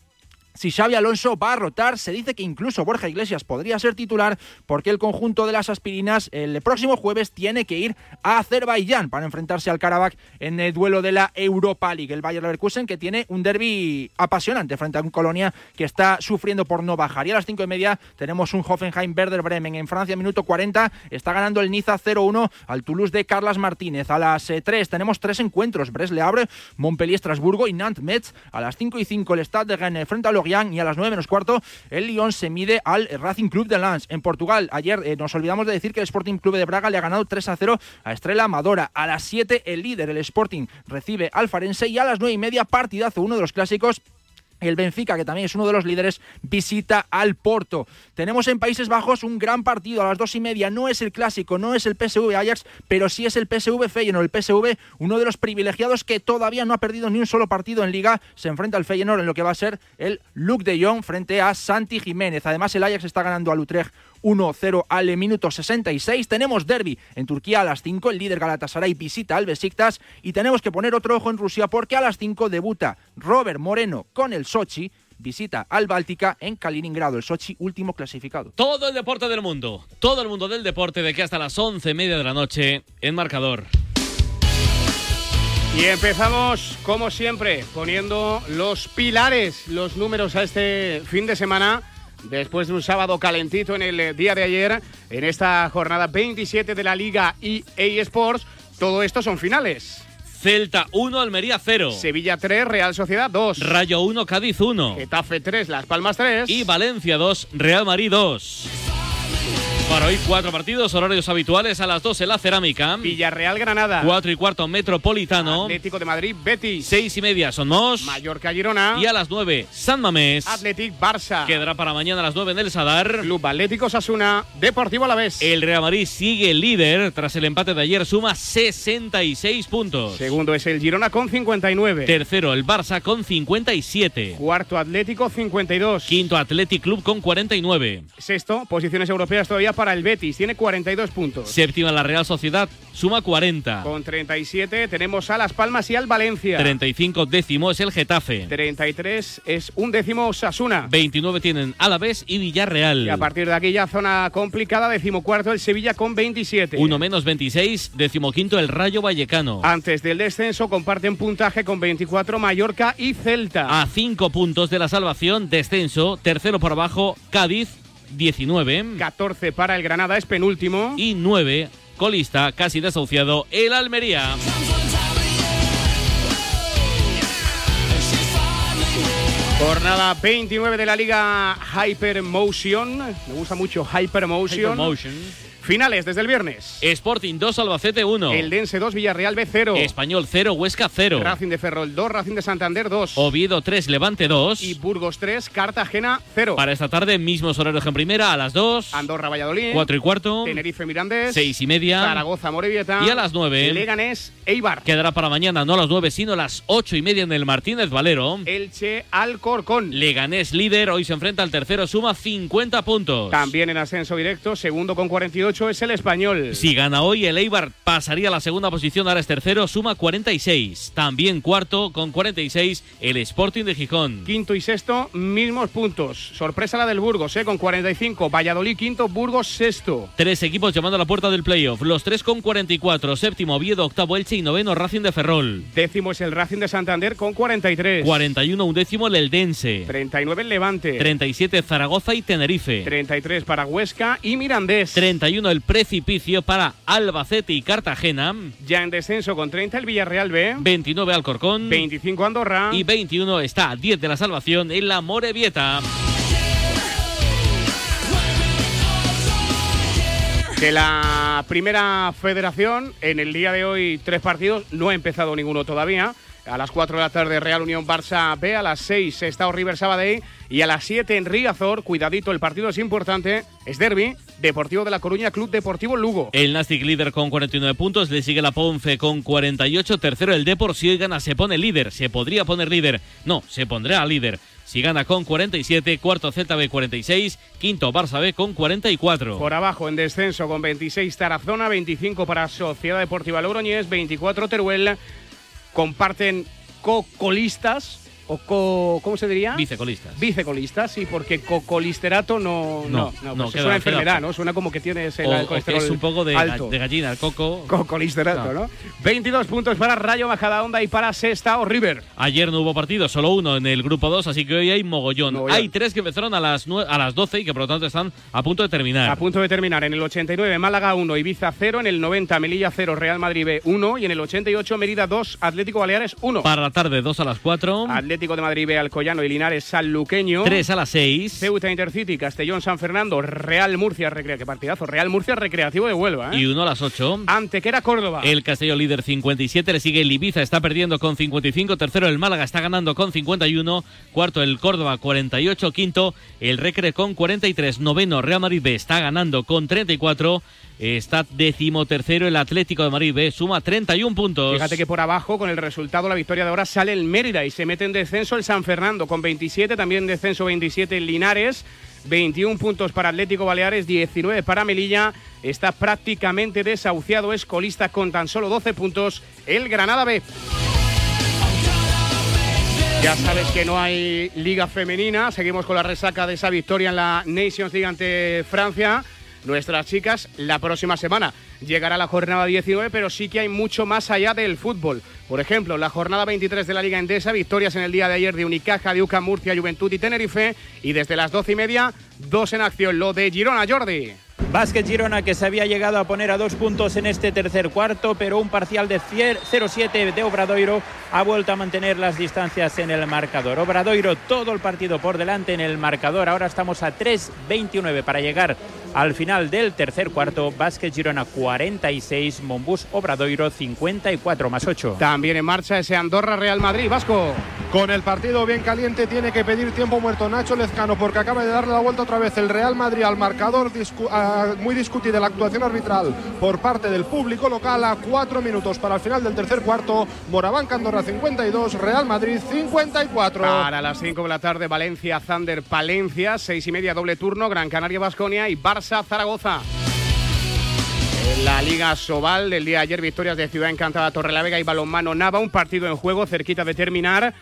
S10: si Xavi Alonso va a rotar. Se dice que incluso Borja Iglesias podría ser titular porque el conjunto de las aspirinas el próximo jueves tiene que ir a Azerbaiyán para enfrentarse al Karabakh en el duelo de la Europa League. El Bayer Leverkusen que tiene un derby apasionante frente a un Colonia que está sufriendo por no bajar. Y a las cinco y media tenemos un Hoffenheim Werder Bremen en Francia, minuto 40. Está ganando el Niza 0-1 al Toulouse de Carlas Martínez. A las 3 tenemos tres encuentros. Bresle abre, Montpellier, Estrasburgo y Nantes Metz. A las 5 y 5 el Stade de Rennes frente a y a las 9 menos cuarto el Lyon se mide al Racing Club de Lens. En Portugal, ayer eh, nos olvidamos de decir que el Sporting Club de Braga le ha ganado 3 a 0 a Estrella Amadora. A las 7 el líder, el Sporting, recibe al Farense y a las 9 y media partidazo, uno de los clásicos el Benfica, que también es uno de los líderes, visita al Porto. Tenemos en Países Bajos un gran partido a las dos y media. No es el clásico, no es el PSV Ajax, pero sí es el PSV Feyenoord. El PSV, uno de los privilegiados que todavía no ha perdido ni un solo partido en Liga, se enfrenta al Feyenoord en lo que va a ser el Luke de Jong frente a Santi Jiménez. Además, el Ajax está ganando al Utrecht 1-0 al minuto 66. Tenemos derby en Turquía a las 5. El líder Galatasaray visita al Besiktas. Y tenemos que poner otro ojo en Rusia porque a las 5 debuta Robert Moreno con el Sochi. Visita al Báltica en Kaliningrado, el Sochi último clasificado.
S22: Todo el deporte del mundo, todo el mundo del deporte de que hasta las 11 y media de la noche en marcador.
S21: Y empezamos, como siempre, poniendo los pilares, los números a este fin de semana después de un sábado calentito en el eh, día de ayer, en esta jornada 27 de la Liga EA Sports. Todo esto son finales.
S22: Celta 1, Almería 0.
S21: Sevilla 3, Real Sociedad 2.
S22: Rayo 1, Cádiz 1.
S21: Getafe 3, Las Palmas 3.
S22: Y Valencia 2, Real Madrid 2. Para hoy, cuatro partidos, horarios habituales a las 12 la Cerámica.
S21: Villarreal Granada.
S22: Cuatro y cuarto Metropolitano.
S21: Atlético de Madrid Betis.
S22: Seis y media Somos.
S21: Mallorca Girona.
S22: Y a las 9 San Mamés.
S21: Atlético Barça.
S22: Quedará para mañana a las 9 en el Sadar.
S21: Club Atlético Sasuna. Deportivo Alavés.
S22: El Real Madrid sigue líder. Tras el empate de ayer suma 66 puntos.
S21: Segundo es el Girona con 59.
S22: Tercero el Barça con 57.
S21: Cuarto Atlético 52.
S22: Quinto Athletic Club con 49.
S21: Sexto, posiciones europeas todavía para el Betis, tiene 42 puntos.
S22: Séptima la Real Sociedad, suma 40.
S21: Con 37 tenemos a Las Palmas y al Valencia.
S22: 35 décimo es el Getafe.
S21: 33 es un décimo Sasuna.
S22: 29 tienen Alavés y Villarreal.
S21: Y a partir de aquí ya zona complicada, decimocuarto el Sevilla con 27.
S22: Uno menos 26, decimoquinto el Rayo Vallecano.
S21: Antes del descenso comparten puntaje con 24 Mallorca y Celta.
S22: A 5 puntos de la salvación, descenso, tercero por abajo Cádiz 19.
S21: 14 para el Granada, es penúltimo.
S22: Y 9, colista, casi desahuciado, el Almería.
S21: Jornada 29 de la Liga Hypermotion. Me gusta mucho Hypermotion.
S22: Hypermotion.
S21: Finales desde el viernes.
S22: Sporting 2, Albacete 1.
S21: El Dense 2, Villarreal B 0.
S22: Español 0, Huesca 0.
S21: Racing de Ferrol 2, Racing de Santander 2.
S22: Oviedo 3, Levante 2.
S21: Y Burgos 3, Cartagena 0.
S22: Para esta tarde, mismos horarios en primera, a las 2.
S21: Andorra Valladolid.
S22: 4 y cuarto.
S21: Tenerife Mirandés.
S22: 6 y media.
S21: Zaragoza Morevieta.
S22: Y a las 9.
S21: Leganés Eibar.
S22: Quedará para mañana, no a las 9, sino a las 8 y media en el Martínez Valero.
S21: Elche Alcorcón.
S22: Leganés líder, hoy se enfrenta al tercero, suma 50 puntos.
S21: También en ascenso directo, segundo con 48 38 es el español.
S22: Si gana hoy, el Eibar pasaría a la segunda posición, ahora es tercero, suma 46. También cuarto, con 46, el Sporting de Gijón.
S21: Quinto y sexto, mismos puntos. Sorpresa la del Burgos, ¿eh? con 45. Valladolid quinto, Burgos sexto.
S22: Tres equipos llamando a la puerta del playoff, los tres con 44. Séptimo, Oviedo, octavo, Elche y noveno, Racing de Ferrol.
S21: Décimo es el Racing de Santander con 43.
S22: 41, undécimo, el Eldense.
S21: 39 el Levante.
S22: 37, Zaragoza y Tenerife.
S21: 33 para Huesca y Mirandés.
S22: 31, el Precipicio para Albacete y Cartagena.
S21: Ya en descenso con 30 el Villarreal B.
S22: 29, Alcorcón.
S21: 25 Andorra.
S22: Y 21 está a 10 de la salvación en la Morevieta.
S21: De la primera federación, en el día de hoy tres partidos, no ha empezado ninguno todavía. A las 4 de la tarde Real Unión Barça B, a las 6 está River Sabadell y a las 7 en Riazor, cuidadito, el partido es importante, es derby, Deportivo de La Coruña, Club Deportivo Lugo.
S22: El Nastic líder con 49 puntos, le sigue la Ponce con 48, tercero el Depor, si hoy gana se pone líder, se podría poner líder, no, se pondrá líder. Si gana con 47, cuarto Celta B 46, quinto Barça B con 44.
S21: Por abajo en descenso con 26 Tarazona, 25 para Sociedad Deportiva Logroñés, 24 Teruel. Comparten co-colistas o co, ¿cómo se diría?
S22: Vicecolistas.
S21: Vicecolistas, sí, porque cocolisterato no, no, no,
S22: no,
S21: pues
S22: queda-
S21: es una enfermedad, ¿no? Suena como que tienes el
S22: O- o que
S21: colesterol
S22: es un poco de,
S21: alto.
S22: de gallina, el coco.
S21: Cocolisterato, ¿no? 22 puntos para Rayo Majadahonda y para Sexta o River.
S22: Ayer no hubo partido, solo uno en el grupo 2, así que hoy hay mogollón.
S21: Mogollón.
S22: Hay tres que empezaron a las, a las 12 y que por lo tanto están a punto de terminar.
S21: A punto de terminar en el 89 Málaga 1, Ibiza 0, en el 90 Melilla 0, Real Madrid B 1 y en el 88 Mérida 2, Atlético Baleares 1.
S22: Para la tarde, 2 a las 4.
S21: Atlético de Madrid B Alcoyano y Linares Sanluqueño.
S22: 3 a las 6.
S21: Ceuta Intercity, Castellón San Fernando, Real Murcia, recrea, qué partidazo, Real Murcia Recreativo de Huelva, ¿eh?
S22: Y 1 a las 8.
S21: Antequera Córdoba.
S22: El Castellón líder 57, le sigue el Ibiza, está perdiendo con 55, tercero el Málaga está ganando con 51, cuarto el Córdoba 48, quinto el Recre con 43, noveno Real Madrid B está ganando con 34, está decimotercero el Atlético de Madrid B, suma 31 puntos.
S21: Fíjate que por abajo, con el resultado, la victoria de ahora, sale el Mérida y se mete en descenso el San Fernando con 27, también descenso 27 el Linares, 21 puntos para Atlético Baleares, 19 para Melilla, está prácticamente desahuciado, es colista con tan solo 12 puntos el Granada B. Ya sabes que no hay liga femenina, seguimos con la resaca de esa victoria en la Nations League ante Francia. Nuestras chicas la próxima semana llegará la jornada 19, pero sí que hay mucho más allá del fútbol. Por ejemplo, la jornada 23 de la Liga Endesa, victorias en el día de ayer de Unicaja, de UCAM, Murcia, Juventud y Tenerife. Y desde las 12 y media, dos en acción. Lo de Girona, Jordi.
S12: Vázquez Girona que se había llegado a poner a dos puntos en este tercer cuarto, pero un parcial de 0-7 de Obradoiro ha vuelto a mantener las distancias en el marcador. Obradoiro todo el partido por delante en el marcador. Ahora estamos a 3-29 para llegar al final del tercer cuarto. Vázquez Girona 46, Monbus Obradoiro 54 más 8.
S21: También en marcha ese Andorra Real Madrid, Vasco.
S11: Con el partido bien caliente tiene que pedir tiempo muerto Nacho Lezcano porque acaba de darle la vuelta otra vez el Real Madrid al marcador. discu- muy discutida la actuación arbitral por parte del público local a cuatro minutos para el final del tercer cuarto. Morabanca Andorra 52, Real Madrid 54.
S21: Para las 5 de la tarde, Valencia, Thunder, Palencia, 6 y media, doble turno, Gran Canaria, Basconia y Barça, Zaragoza. La Liga Sobal del día de ayer, victorias de Ciudad Encantada, Torrelavega y Balonmano Nava, un partido en juego cerquita de terminar.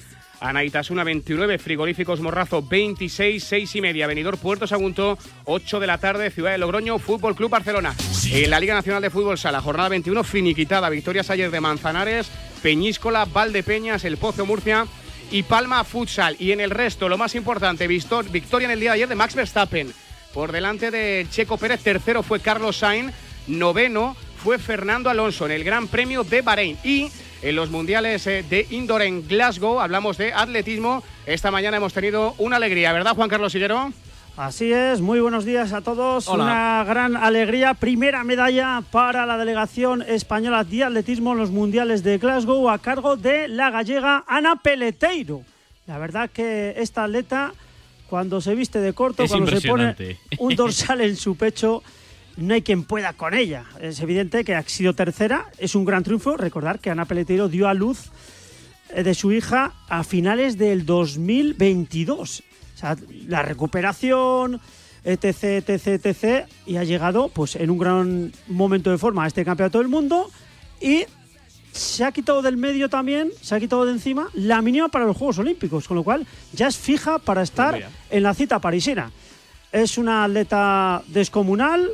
S21: Anaitasuna 29, Frigoríficos Morrazo 26, 6 y media, Venidor Puerto Sagunto, 8 de la tarde, Ciudad de Logroño, Fútbol Club Barcelona. En la Liga Nacional de Fútbol Sala, jornada 21, finiquitada, victorias ayer de Manzanares, Peñíscola, Valdepeñas, El Pozo Murcia y Palma Futsal. Y en el resto, lo más importante, victoria en el día de ayer de Max Verstappen. Por delante de Checo Pérez, tercero fue Carlos Sainz, noveno fue Fernando Alonso en el Gran Premio de Bahrein. Y en los mundiales eh, de indoor en Glasgow, hablamos de atletismo. Esta mañana hemos tenido una alegría, ¿verdad, Juan Carlos Sillero?
S5: Así es, muy buenos días a todos.
S21: Hola.
S5: Una gran alegría. Primera medalla para la delegación española de atletismo en los mundiales de Glasgow a cargo de la gallega Ana Peleteiro. La verdad que esta atleta, cuando se viste de corto,
S22: Es
S5: cuando se pone un [LAUGHS] dorsal en su pecho, no hay quien pueda con ella. Es evidente que ha sido tercera, es un gran triunfo. Recordar que Ana Peleteiro dio a luz eh, de su hija a finales del 2022. O sea, la recuperación, etc, etc, etc. Y ha llegado pues en un gran momento de forma a este campeonato del mundo y se ha quitado del medio también, se ha quitado de encima la mínima para los Juegos Olímpicos, con lo cual ya es fija para estar en la cita parisina. Es una atleta descomunal,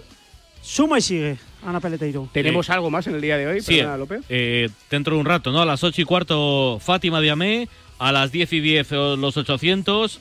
S5: suma y sigue, Ana Peleteiro.
S21: ¿Tenemos algo más en el día de hoy,
S22: Sí,
S21: perdona, López?
S22: eh, dentro de un rato, ¿no? A las 8 y cuarto, Fátima Diamé. A las 10 y 10, eh, los 800.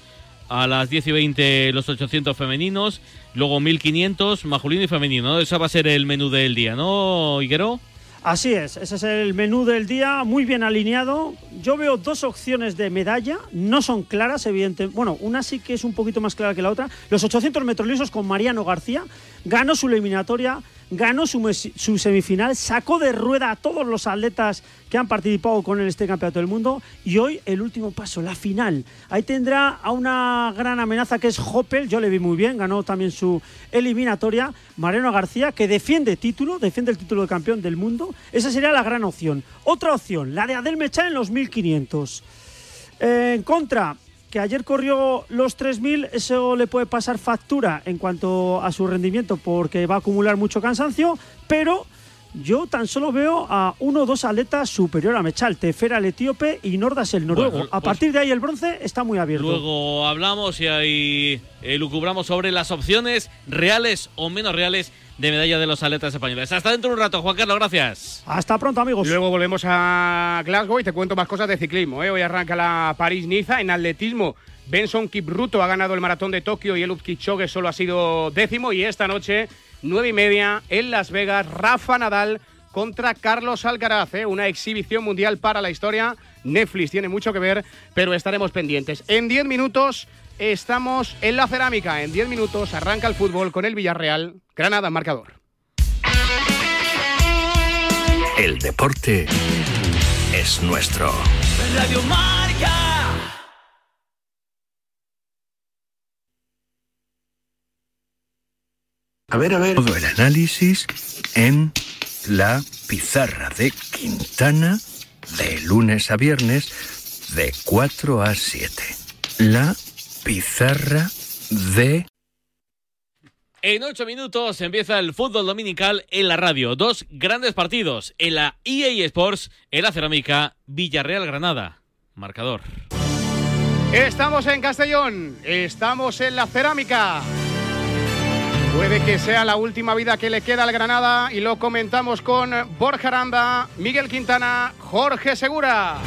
S22: A las 10 y 20, los 800 femeninos. Luego 1500, masculino y femenino. ¿no? Ese va a ser el menú del día, ¿no, Higuero?
S5: Así es, ese es el menú del día, muy bien alineado. Yo veo dos opciones de medalla, no son claras, evidentemente. Bueno, una sí que es un poquito más clara que la otra. Los 800 metros lisos con Mariano García, ganó su eliminatoria, ganó su, semifinal, sacó de rueda a todos los atletas que han participado con él este campeonato del mundo y hoy el último paso, la final. Ahí tendrá a una gran amenaza que es Hoppel, yo le vi muy bien, ganó también su eliminatoria. Mariano García, que defiende título, defiende el título de campeón del mundo. Esa sería la gran opción. Otra opción, la de Adel Mechá en los 1500. Eh, en contra, que ayer corrió los 3.000, eso le puede pasar factura en cuanto a su rendimiento porque va a acumular mucho cansancio, pero yo tan solo veo a uno o dos atletas superior a Mechal, Tefera el etíope y Nordas el noruego.
S22: Bueno,
S5: a
S22: pues-
S5: partir de ahí el bronce está muy abierto.
S22: Luego hablamos y ahí eh, lucubramos sobre las opciones reales o menos reales de medalla de los atletas españoles. Hasta dentro de un rato, Juan Carlos, gracias.
S5: Hasta pronto, amigos.
S21: Luego volvemos a Glasgow y te cuento más cosas de ciclismo. ¿eh? Hoy arranca la París-Niza. En atletismo, Benson Kipruto ha ganado el maratón de Tokio y el Kipchoge solo ha sido décimo. Y esta noche, nueve y media, en Las Vegas, Rafa Nadal contra Carlos Alcaraz. ¿eh? Una exhibición mundial para la historia. Netflix tiene mucho que ver, pero estaremos pendientes. En diez minutos estamos en la cerámica. En diez minutos arranca el fútbol con el Villarreal. Granada, marcador.
S6: El deporte es nuestro.
S14: Radio Marca.
S6: A ver, a ver. Todo el análisis en la pizarra de Quintana de lunes a viernes de 4 a 7. La pizarra de...
S22: En ocho minutos empieza el fútbol dominical en la radio. Dos grandes partidos en la EA Sports, en la cerámica Villarreal-Granada. Marcador.
S21: Estamos en Castellón, estamos en la cerámica. Puede que sea la última vida que le queda al Granada y lo comentamos con Borja Aranda, Miguel Quintana, Jorge Segura.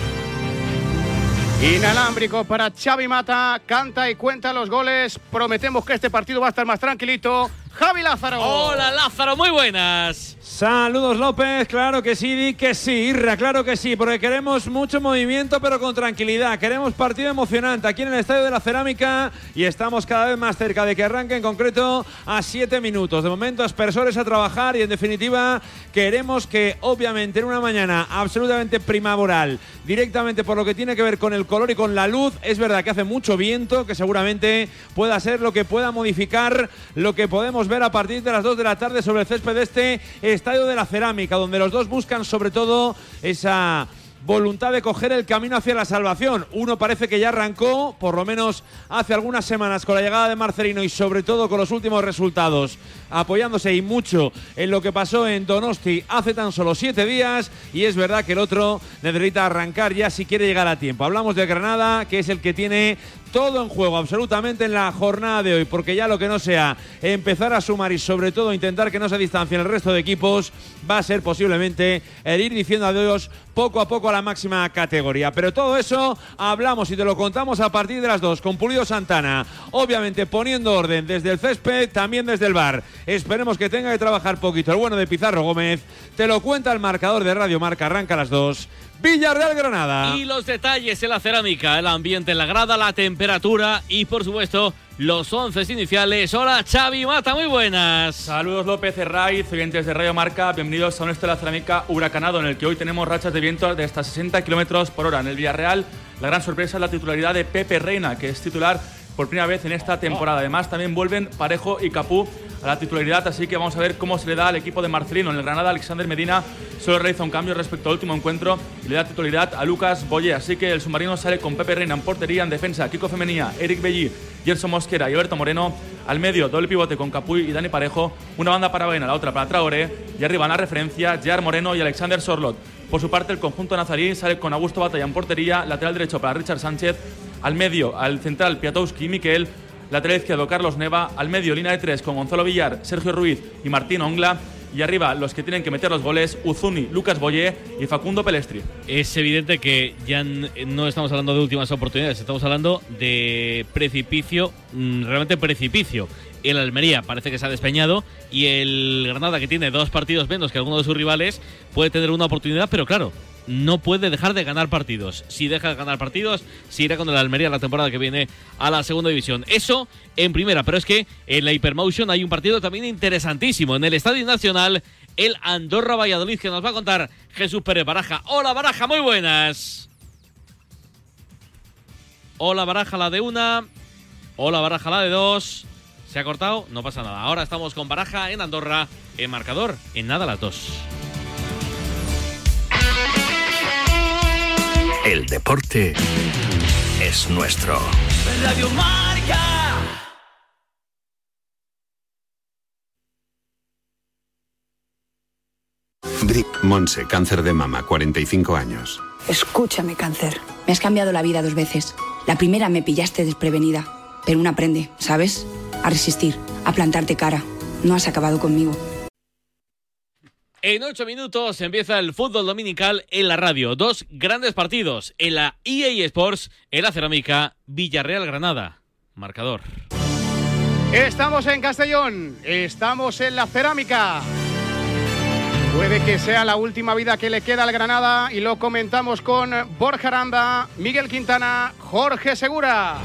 S21: Inalámbrico para Xavi Mata, canta y cuenta los goles. Prometemos que este partido va a estar más tranquilito. Javi Lázaro.
S22: Hola Lázaro, muy buenas.
S24: Saludos López, claro que sí, di que sí, Irra, claro que sí, porque queremos mucho movimiento pero con tranquilidad, queremos partido emocionante aquí en el Estadio de la Cerámica y estamos cada vez más cerca de que arranque en concreto a siete minutos. De momento aspersores a trabajar y en definitiva queremos que obviamente en una mañana absolutamente primaveral, directamente por lo que tiene que ver con el color y con la luz, es verdad que hace mucho viento, que seguramente pueda ser lo que pueda modificar lo que podemos ver a partir de las 2 de la tarde sobre el césped de este Estadio de la Cerámica, donde los dos buscan sobre todo esa voluntad de coger el camino hacia la salvación. Uno parece que ya arrancó, por lo menos hace algunas semanas, con la llegada de Marcelino y sobre todo con los últimos resultados, apoyándose y mucho en lo que pasó en Donosti hace tan solo siete días. Y es verdad que el otro necesita arrancar ya si quiere llegar a tiempo. Hablamos de Granada, que es el que tiene todo en juego absolutamente en la jornada de hoy, porque ya lo que no sea empezar a sumar y sobre todo intentar que no se distancien el resto de equipos, va a ser posiblemente el ir diciendo adiós poco a poco a la máxima categoría. Pero todo eso hablamos y te lo contamos a partir de las dos con Pulido Santana, obviamente poniendo orden desde el césped, también desde el bar. Esperemos que tenga que trabajar poquito. El bueno de Pizarro Gómez te lo cuenta el marcador de Radio Marca, arranca a las dos. Villarreal Granada.
S22: Y los detalles en la cerámica, el ambiente en la grada, la temperatura y por supuesto los once iniciales. Hola Xavi Mata, muy buenas.
S25: Saludos López Herraiz, oyentes de Radio Marca, bienvenidos a un de la cerámica huracanado en el que hoy tenemos rachas de viento de hasta 60 kilómetros por hora. En el Villarreal, la gran sorpresa es la titularidad de Pepe Reina, que es titular por primera vez en esta temporada. Además, también vuelven Parejo y Capú a la titularidad, así que vamos a ver cómo se le da al equipo de Marcelino. En el Granada, Alexander Medina solo realiza un cambio respecto al último encuentro y le da titularidad a Lucas Boye. Así que el submarino sale con Pepe Reina en portería, en defensa, Kiko Femenía, Eric Belli, Gerson Mosquera y Alberto Moreno. Al medio, doble pivote con Capuy y Dani Parejo. Una banda para Baena, la otra para Traoré. Y arriba en la referencia, Jar Moreno y Alexander Sorlot. Por su parte, el conjunto nazarí sale con Augusto Batalla en portería, lateral derecho para Richard Sánchez. Al medio, al central, Piatowski y Miquel. Lateral izquierdo, Carlos Neva. Al medio, línea de tres con Gonzalo Villar, Sergio Ruiz y Martín Ongla. Y arriba, los que tienen que meter los goles, Uzuni, Lucas Boyé y Facundo Pelestri.
S22: Es evidente que ya no estamos hablando de últimas oportunidades, estamos hablando de precipicio, mm, realmente precipicio. El Almería parece que se ha despeñado y el Granada, que tiene dos partidos menos que alguno de sus rivales, puede tener una oportunidad, pero claro, no puede dejar de ganar partidos. Si deja de ganar partidos, se irá con el Almería la temporada que viene a la segunda división. Eso en primera, pero es que en la Hypermotion hay un partido también interesantísimo. En el Estadio Nacional, el Andorra Valladolid, que nos va a contar Jesús Pérez Baraja. Hola Baraja, muy buenas. Hola Baraja, la de una. Hola Baraja, la de dos. ¿Se ha cortado? No pasa nada. Ahora estamos con Baraja en Andorra, en marcador, en nada las dos.
S6: El deporte es nuestro.
S14: Radio Marca.
S26: Monse, cáncer de mama, 45 años.
S27: Escúchame, cáncer. Me has cambiado la vida dos veces. La primera me pillaste desprevenida, pero uno aprende, ¿sabes? A resistir, a plantarte cara. No has acabado conmigo.
S22: En ocho minutos empieza el fútbol dominical en la radio. Dos grandes partidos en la EA Sports, en la cerámica Villarreal Granada. Marcador.
S21: Estamos en Castellón, estamos en la cerámica. Puede que sea la última vida que le queda al Granada y lo comentamos con Borja Aranda, Miguel Quintana, Jorge Segura.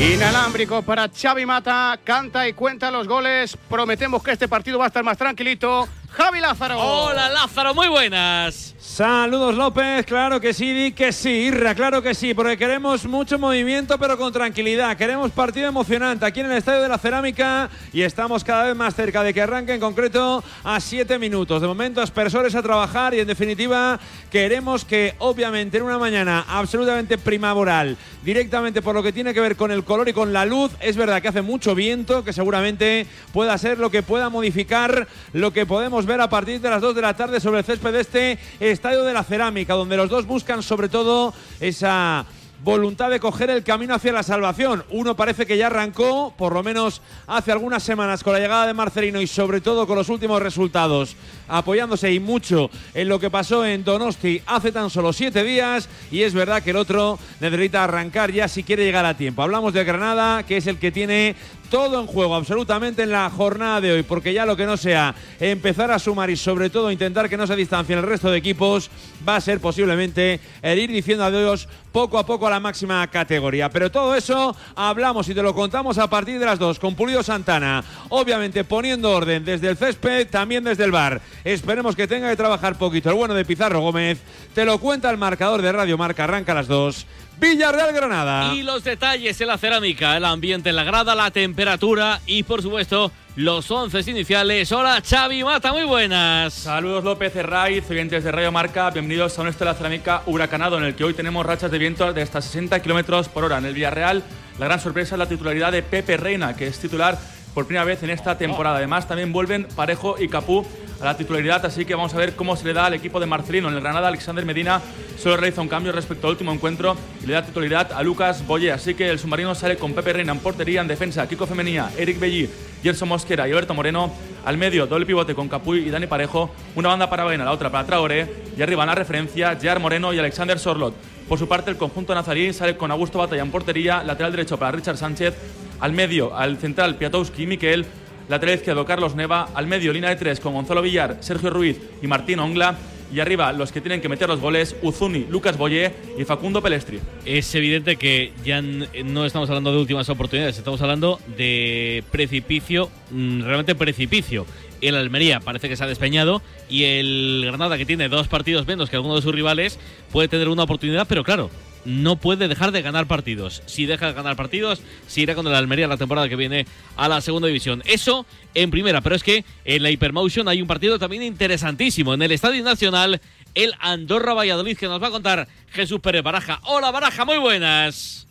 S21: Inalámbrico para Xavi Mata, canta y cuenta los goles. Prometemos que este partido va a estar más tranquilito. Javi Lázaro.
S22: Hola Lázaro, muy buenas.
S24: Saludos López, claro que sí, di que sí, Irra, claro que sí, porque queremos mucho movimiento pero con tranquilidad, queremos partido emocionante aquí en el Estadio de la Cerámica y estamos cada vez más cerca de que arranque en concreto a siete minutos. De momento aspersores a trabajar y en definitiva queremos que obviamente en una mañana absolutamente primaveral, directamente por lo que tiene que ver con el color y con la luz, es verdad que hace mucho viento, que seguramente pueda ser lo que pueda modificar lo que podemos ver a partir de las 2 de la tarde sobre el césped de este Estadio de la Cerámica, donde los dos buscan sobre todo esa voluntad de coger el camino hacia la salvación. Uno parece que ya arrancó, por lo menos hace algunas semanas, con la llegada de Marcelino y sobre todo con los últimos resultados, apoyándose y mucho en lo que pasó en Donosti hace tan solo siete días. Y es verdad que el otro necesita arrancar ya si quiere llegar a tiempo. Hablamos de Granada, que es el que tiene todo en juego absolutamente en la jornada de hoy, porque ya lo que no sea empezar a sumar y sobre todo intentar que no se distancien el resto de equipos, va a ser posiblemente el ir diciendo adiós poco a poco a la máxima categoría. Pero todo eso hablamos y te lo contamos a partir de las dos con Pulido Santana, obviamente poniendo orden desde el césped, también desde el bar. Esperemos que tenga que trabajar poquito el bueno de Pizarro Gómez, te lo cuenta el marcador de Radio Marca, arranca a las dos. Villarreal Granada.
S22: Y los detalles en la cerámica, el ambiente en la grada, la temperatura y por supuesto los once iniciales. Hola Xavi Mata, muy buenas.
S25: Saludos López Herraiz, oyentes de Radio Marca, bienvenidos a nuestro de la cerámica huracanado en el que hoy tenemos rachas de viento de hasta 60 kilómetros por hora. En el Villarreal, la gran sorpresa es la titularidad de Pepe Reina, que es titular por primera vez en esta temporada. Además, también vuelven Parejo y Capú a la titularidad, así que vamos a ver cómo se le da al equipo de Marcelino. En el Granada, Alexander Medina solo realiza un cambio respecto al último encuentro y le da titularidad a Lucas Boye. Así que el submarino sale con Pepe Reina en portería, en defensa, Kiko Femenía, Eric Belli, Gerson Mosquera y Alberto Moreno. Al medio, doble pivote con Capuy y Dani Parejo. Una banda para Baena, la otra para Traoré. Y arriba en la referencia, Jar Moreno y Alexander Sorlot. Por su parte, el conjunto nazarí sale con Augusto Batalla en portería, lateral derecho para Richard Sánchez. Al medio, al central, Piatowski y Miquel. Lateral izquierdo, Carlos Neva. Al medio, línea de tres con Gonzalo Villar, Sergio Ruiz y Martín Ongla. Y arriba, los que tienen que meter los goles, Uzuni, Lucas Boyé y Facundo Pelestri.
S22: Es evidente que ya no estamos hablando de últimas oportunidades, estamos hablando de precipicio, mm, realmente precipicio. El Almería parece que se ha despeñado y el Granada, que tiene dos partidos menos que alguno de sus rivales, puede tener una oportunidad, pero claro, no puede dejar de ganar partidos. Si deja de ganar partidos, se irá con el Almería la temporada que viene a la segunda división. Eso en primera, pero es que en la Hypermotion hay un partido también interesantísimo. En el Estadio Nacional, el Andorra Valladolid, que nos va a contar Jesús Pérez Baraja. Hola Baraja, muy buenas.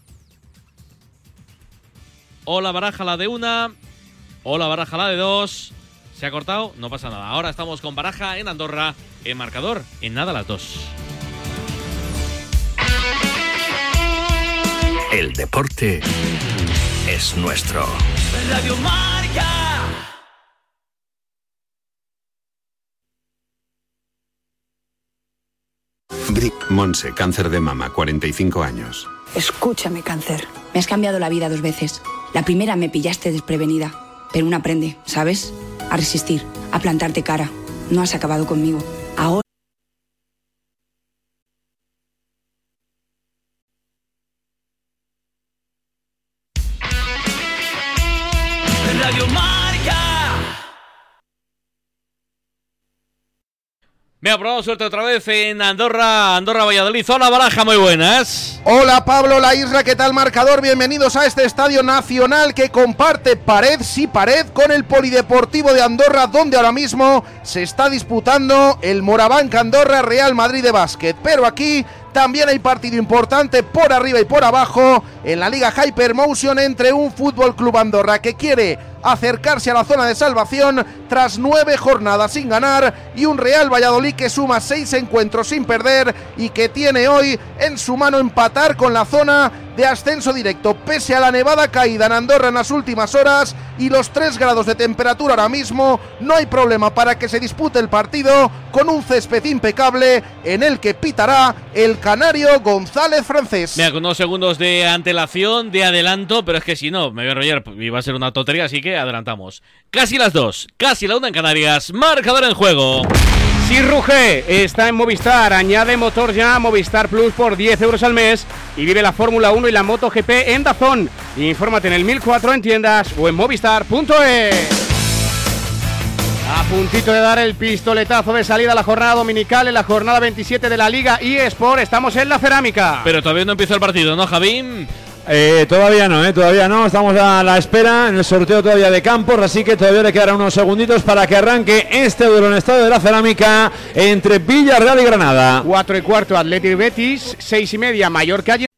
S22: o la baraja la de una, o la baraja la de dos. ¿Se ha cortado? No pasa nada. Ahora estamos con baraja en Andorra, en marcador, en nada las dos.
S6: El deporte es nuestro.
S14: Radio Marca.
S26: Monse, cáncer de mama, 45 años.
S27: Escúchame, cáncer. Me has cambiado la vida dos veces. La primera me pillaste desprevenida, pero una aprende, ¿sabes? A resistir, a plantarte cara. No has acabado conmigo. Ahora...
S22: Suerte otra vez en Andorra, Andorra Valladolid. Hola Baraja, muy buenas.
S28: Hola Pablo La Isla, ¿qué tal marcador? Bienvenidos a este estadio nacional que comparte pared, sí pared, con el Polideportivo de Andorra, donde ahora mismo se está disputando el Morabanc Andorra Real Madrid de básquet. Pero aquí también hay partido importante por arriba y por abajo en la Liga Hypermotion entre un Fútbol Club Andorra que quiere acercarse a la zona de salvación tras nueve jornadas sin ganar y un Real Valladolid que suma seis encuentros sin perder y que tiene hoy en su mano empatar con la zona de ascenso directo pese a la nevada caída en Andorra en las últimas horas y los 3 grados de temperatura ahora mismo no hay problema para que se dispute el partido con un césped impecable en el que pitará el canario González francés.
S22: Mira, con unos segundos de antelación, de adelanto, pero es que si no, me voy a enrollar, iba a ser una tontería, así que adelantamos. Casi las dos, casi la una en Canarias, marcador en juego.
S21: Si ruge, está en Movistar. Añade motor ya a Movistar Plus por 10 euros al mes y vive la Fórmula 1 y la MotoGP en Dazón. Infórmate en el 1004 en tiendas o en movistar.es. A puntito de dar el pistoletazo de salida a la jornada dominical en la jornada 27 de la Liga eSport. Estamos en la cerámica.
S22: Pero todavía no empieza el partido, ¿no, Javín?
S24: Eh, todavía no, eh, todavía no. Estamos a la espera en el sorteo todavía de campos, así que todavía le quedarán unos segunditos para que arranque este duelo en estado de la cerámica entre Villarreal y Granada.
S21: 4 y cuarto Athletic Betis, 6 y media Mallorca.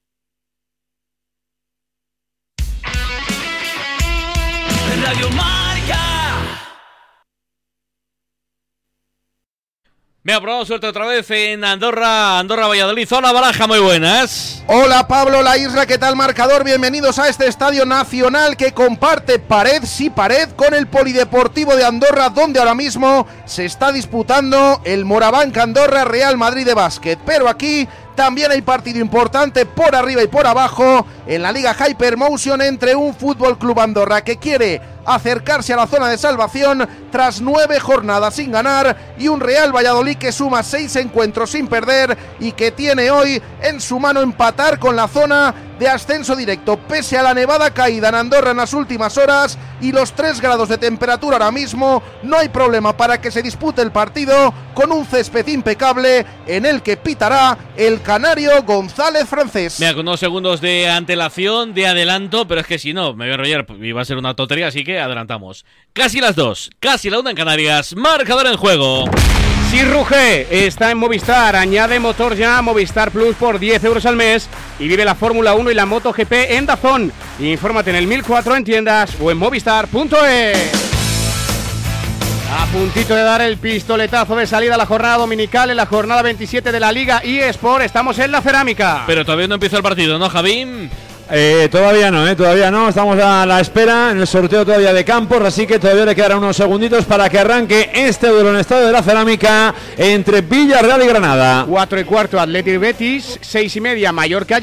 S22: Ha probado suerte otra vez en Andorra, Andorra Valladolid. Hola Baraja, muy buenas.
S28: Hola Pablo La Isla, ¿qué tal marcador? Bienvenidos a este estadio nacional que comparte pared, sí pared, con el Polideportivo de Andorra, donde ahora mismo se está disputando el Morabanc Andorra Real Madrid de básquet. Pero aquí también hay partido importante por arriba y por abajo en la Liga Hypermotion entre un Fútbol Club Andorra que quiere acercarse a la zona de salvación tras nueve jornadas sin ganar y un Real Valladolid que suma seis encuentros sin perder y que tiene hoy en su mano empatar con la zona de ascenso directo pese a la nevada caída en Andorra en las últimas horas y los 3 grados de temperatura ahora mismo no hay problema para que se dispute el partido con un césped impecable en el que pitará el canario González francés.
S22: Mira, con unos segundos de antelación, de adelanto, pero es que si no, me voy a enrollar, iba a ser una tontería, así que adelantamos. Casi las dos, casi la una en Canarias, marcador en juego.
S21: Si ruge, está en Movistar. Añade motor ya a Movistar Plus por 10 euros al mes y vive la Fórmula 1 y la MotoGP en Dazón. Infórmate en el 1004 en tiendas o en movistar.es. A puntito de dar el pistoletazo de salida a la jornada dominical en la jornada 27 de la Liga eSport. Estamos en la cerámica.
S22: Pero todavía no empieza el partido, ¿no, Javín?
S24: Eh, todavía no, eh, todavía no. Estamos a la espera en el sorteo todavía de campos, así que todavía le quedarán unos segunditos para que arranque este duelo en estado de la cerámica entre Villarreal y Granada.
S21: 4 y cuarto Athletic Betis, 6 y media Mallorca.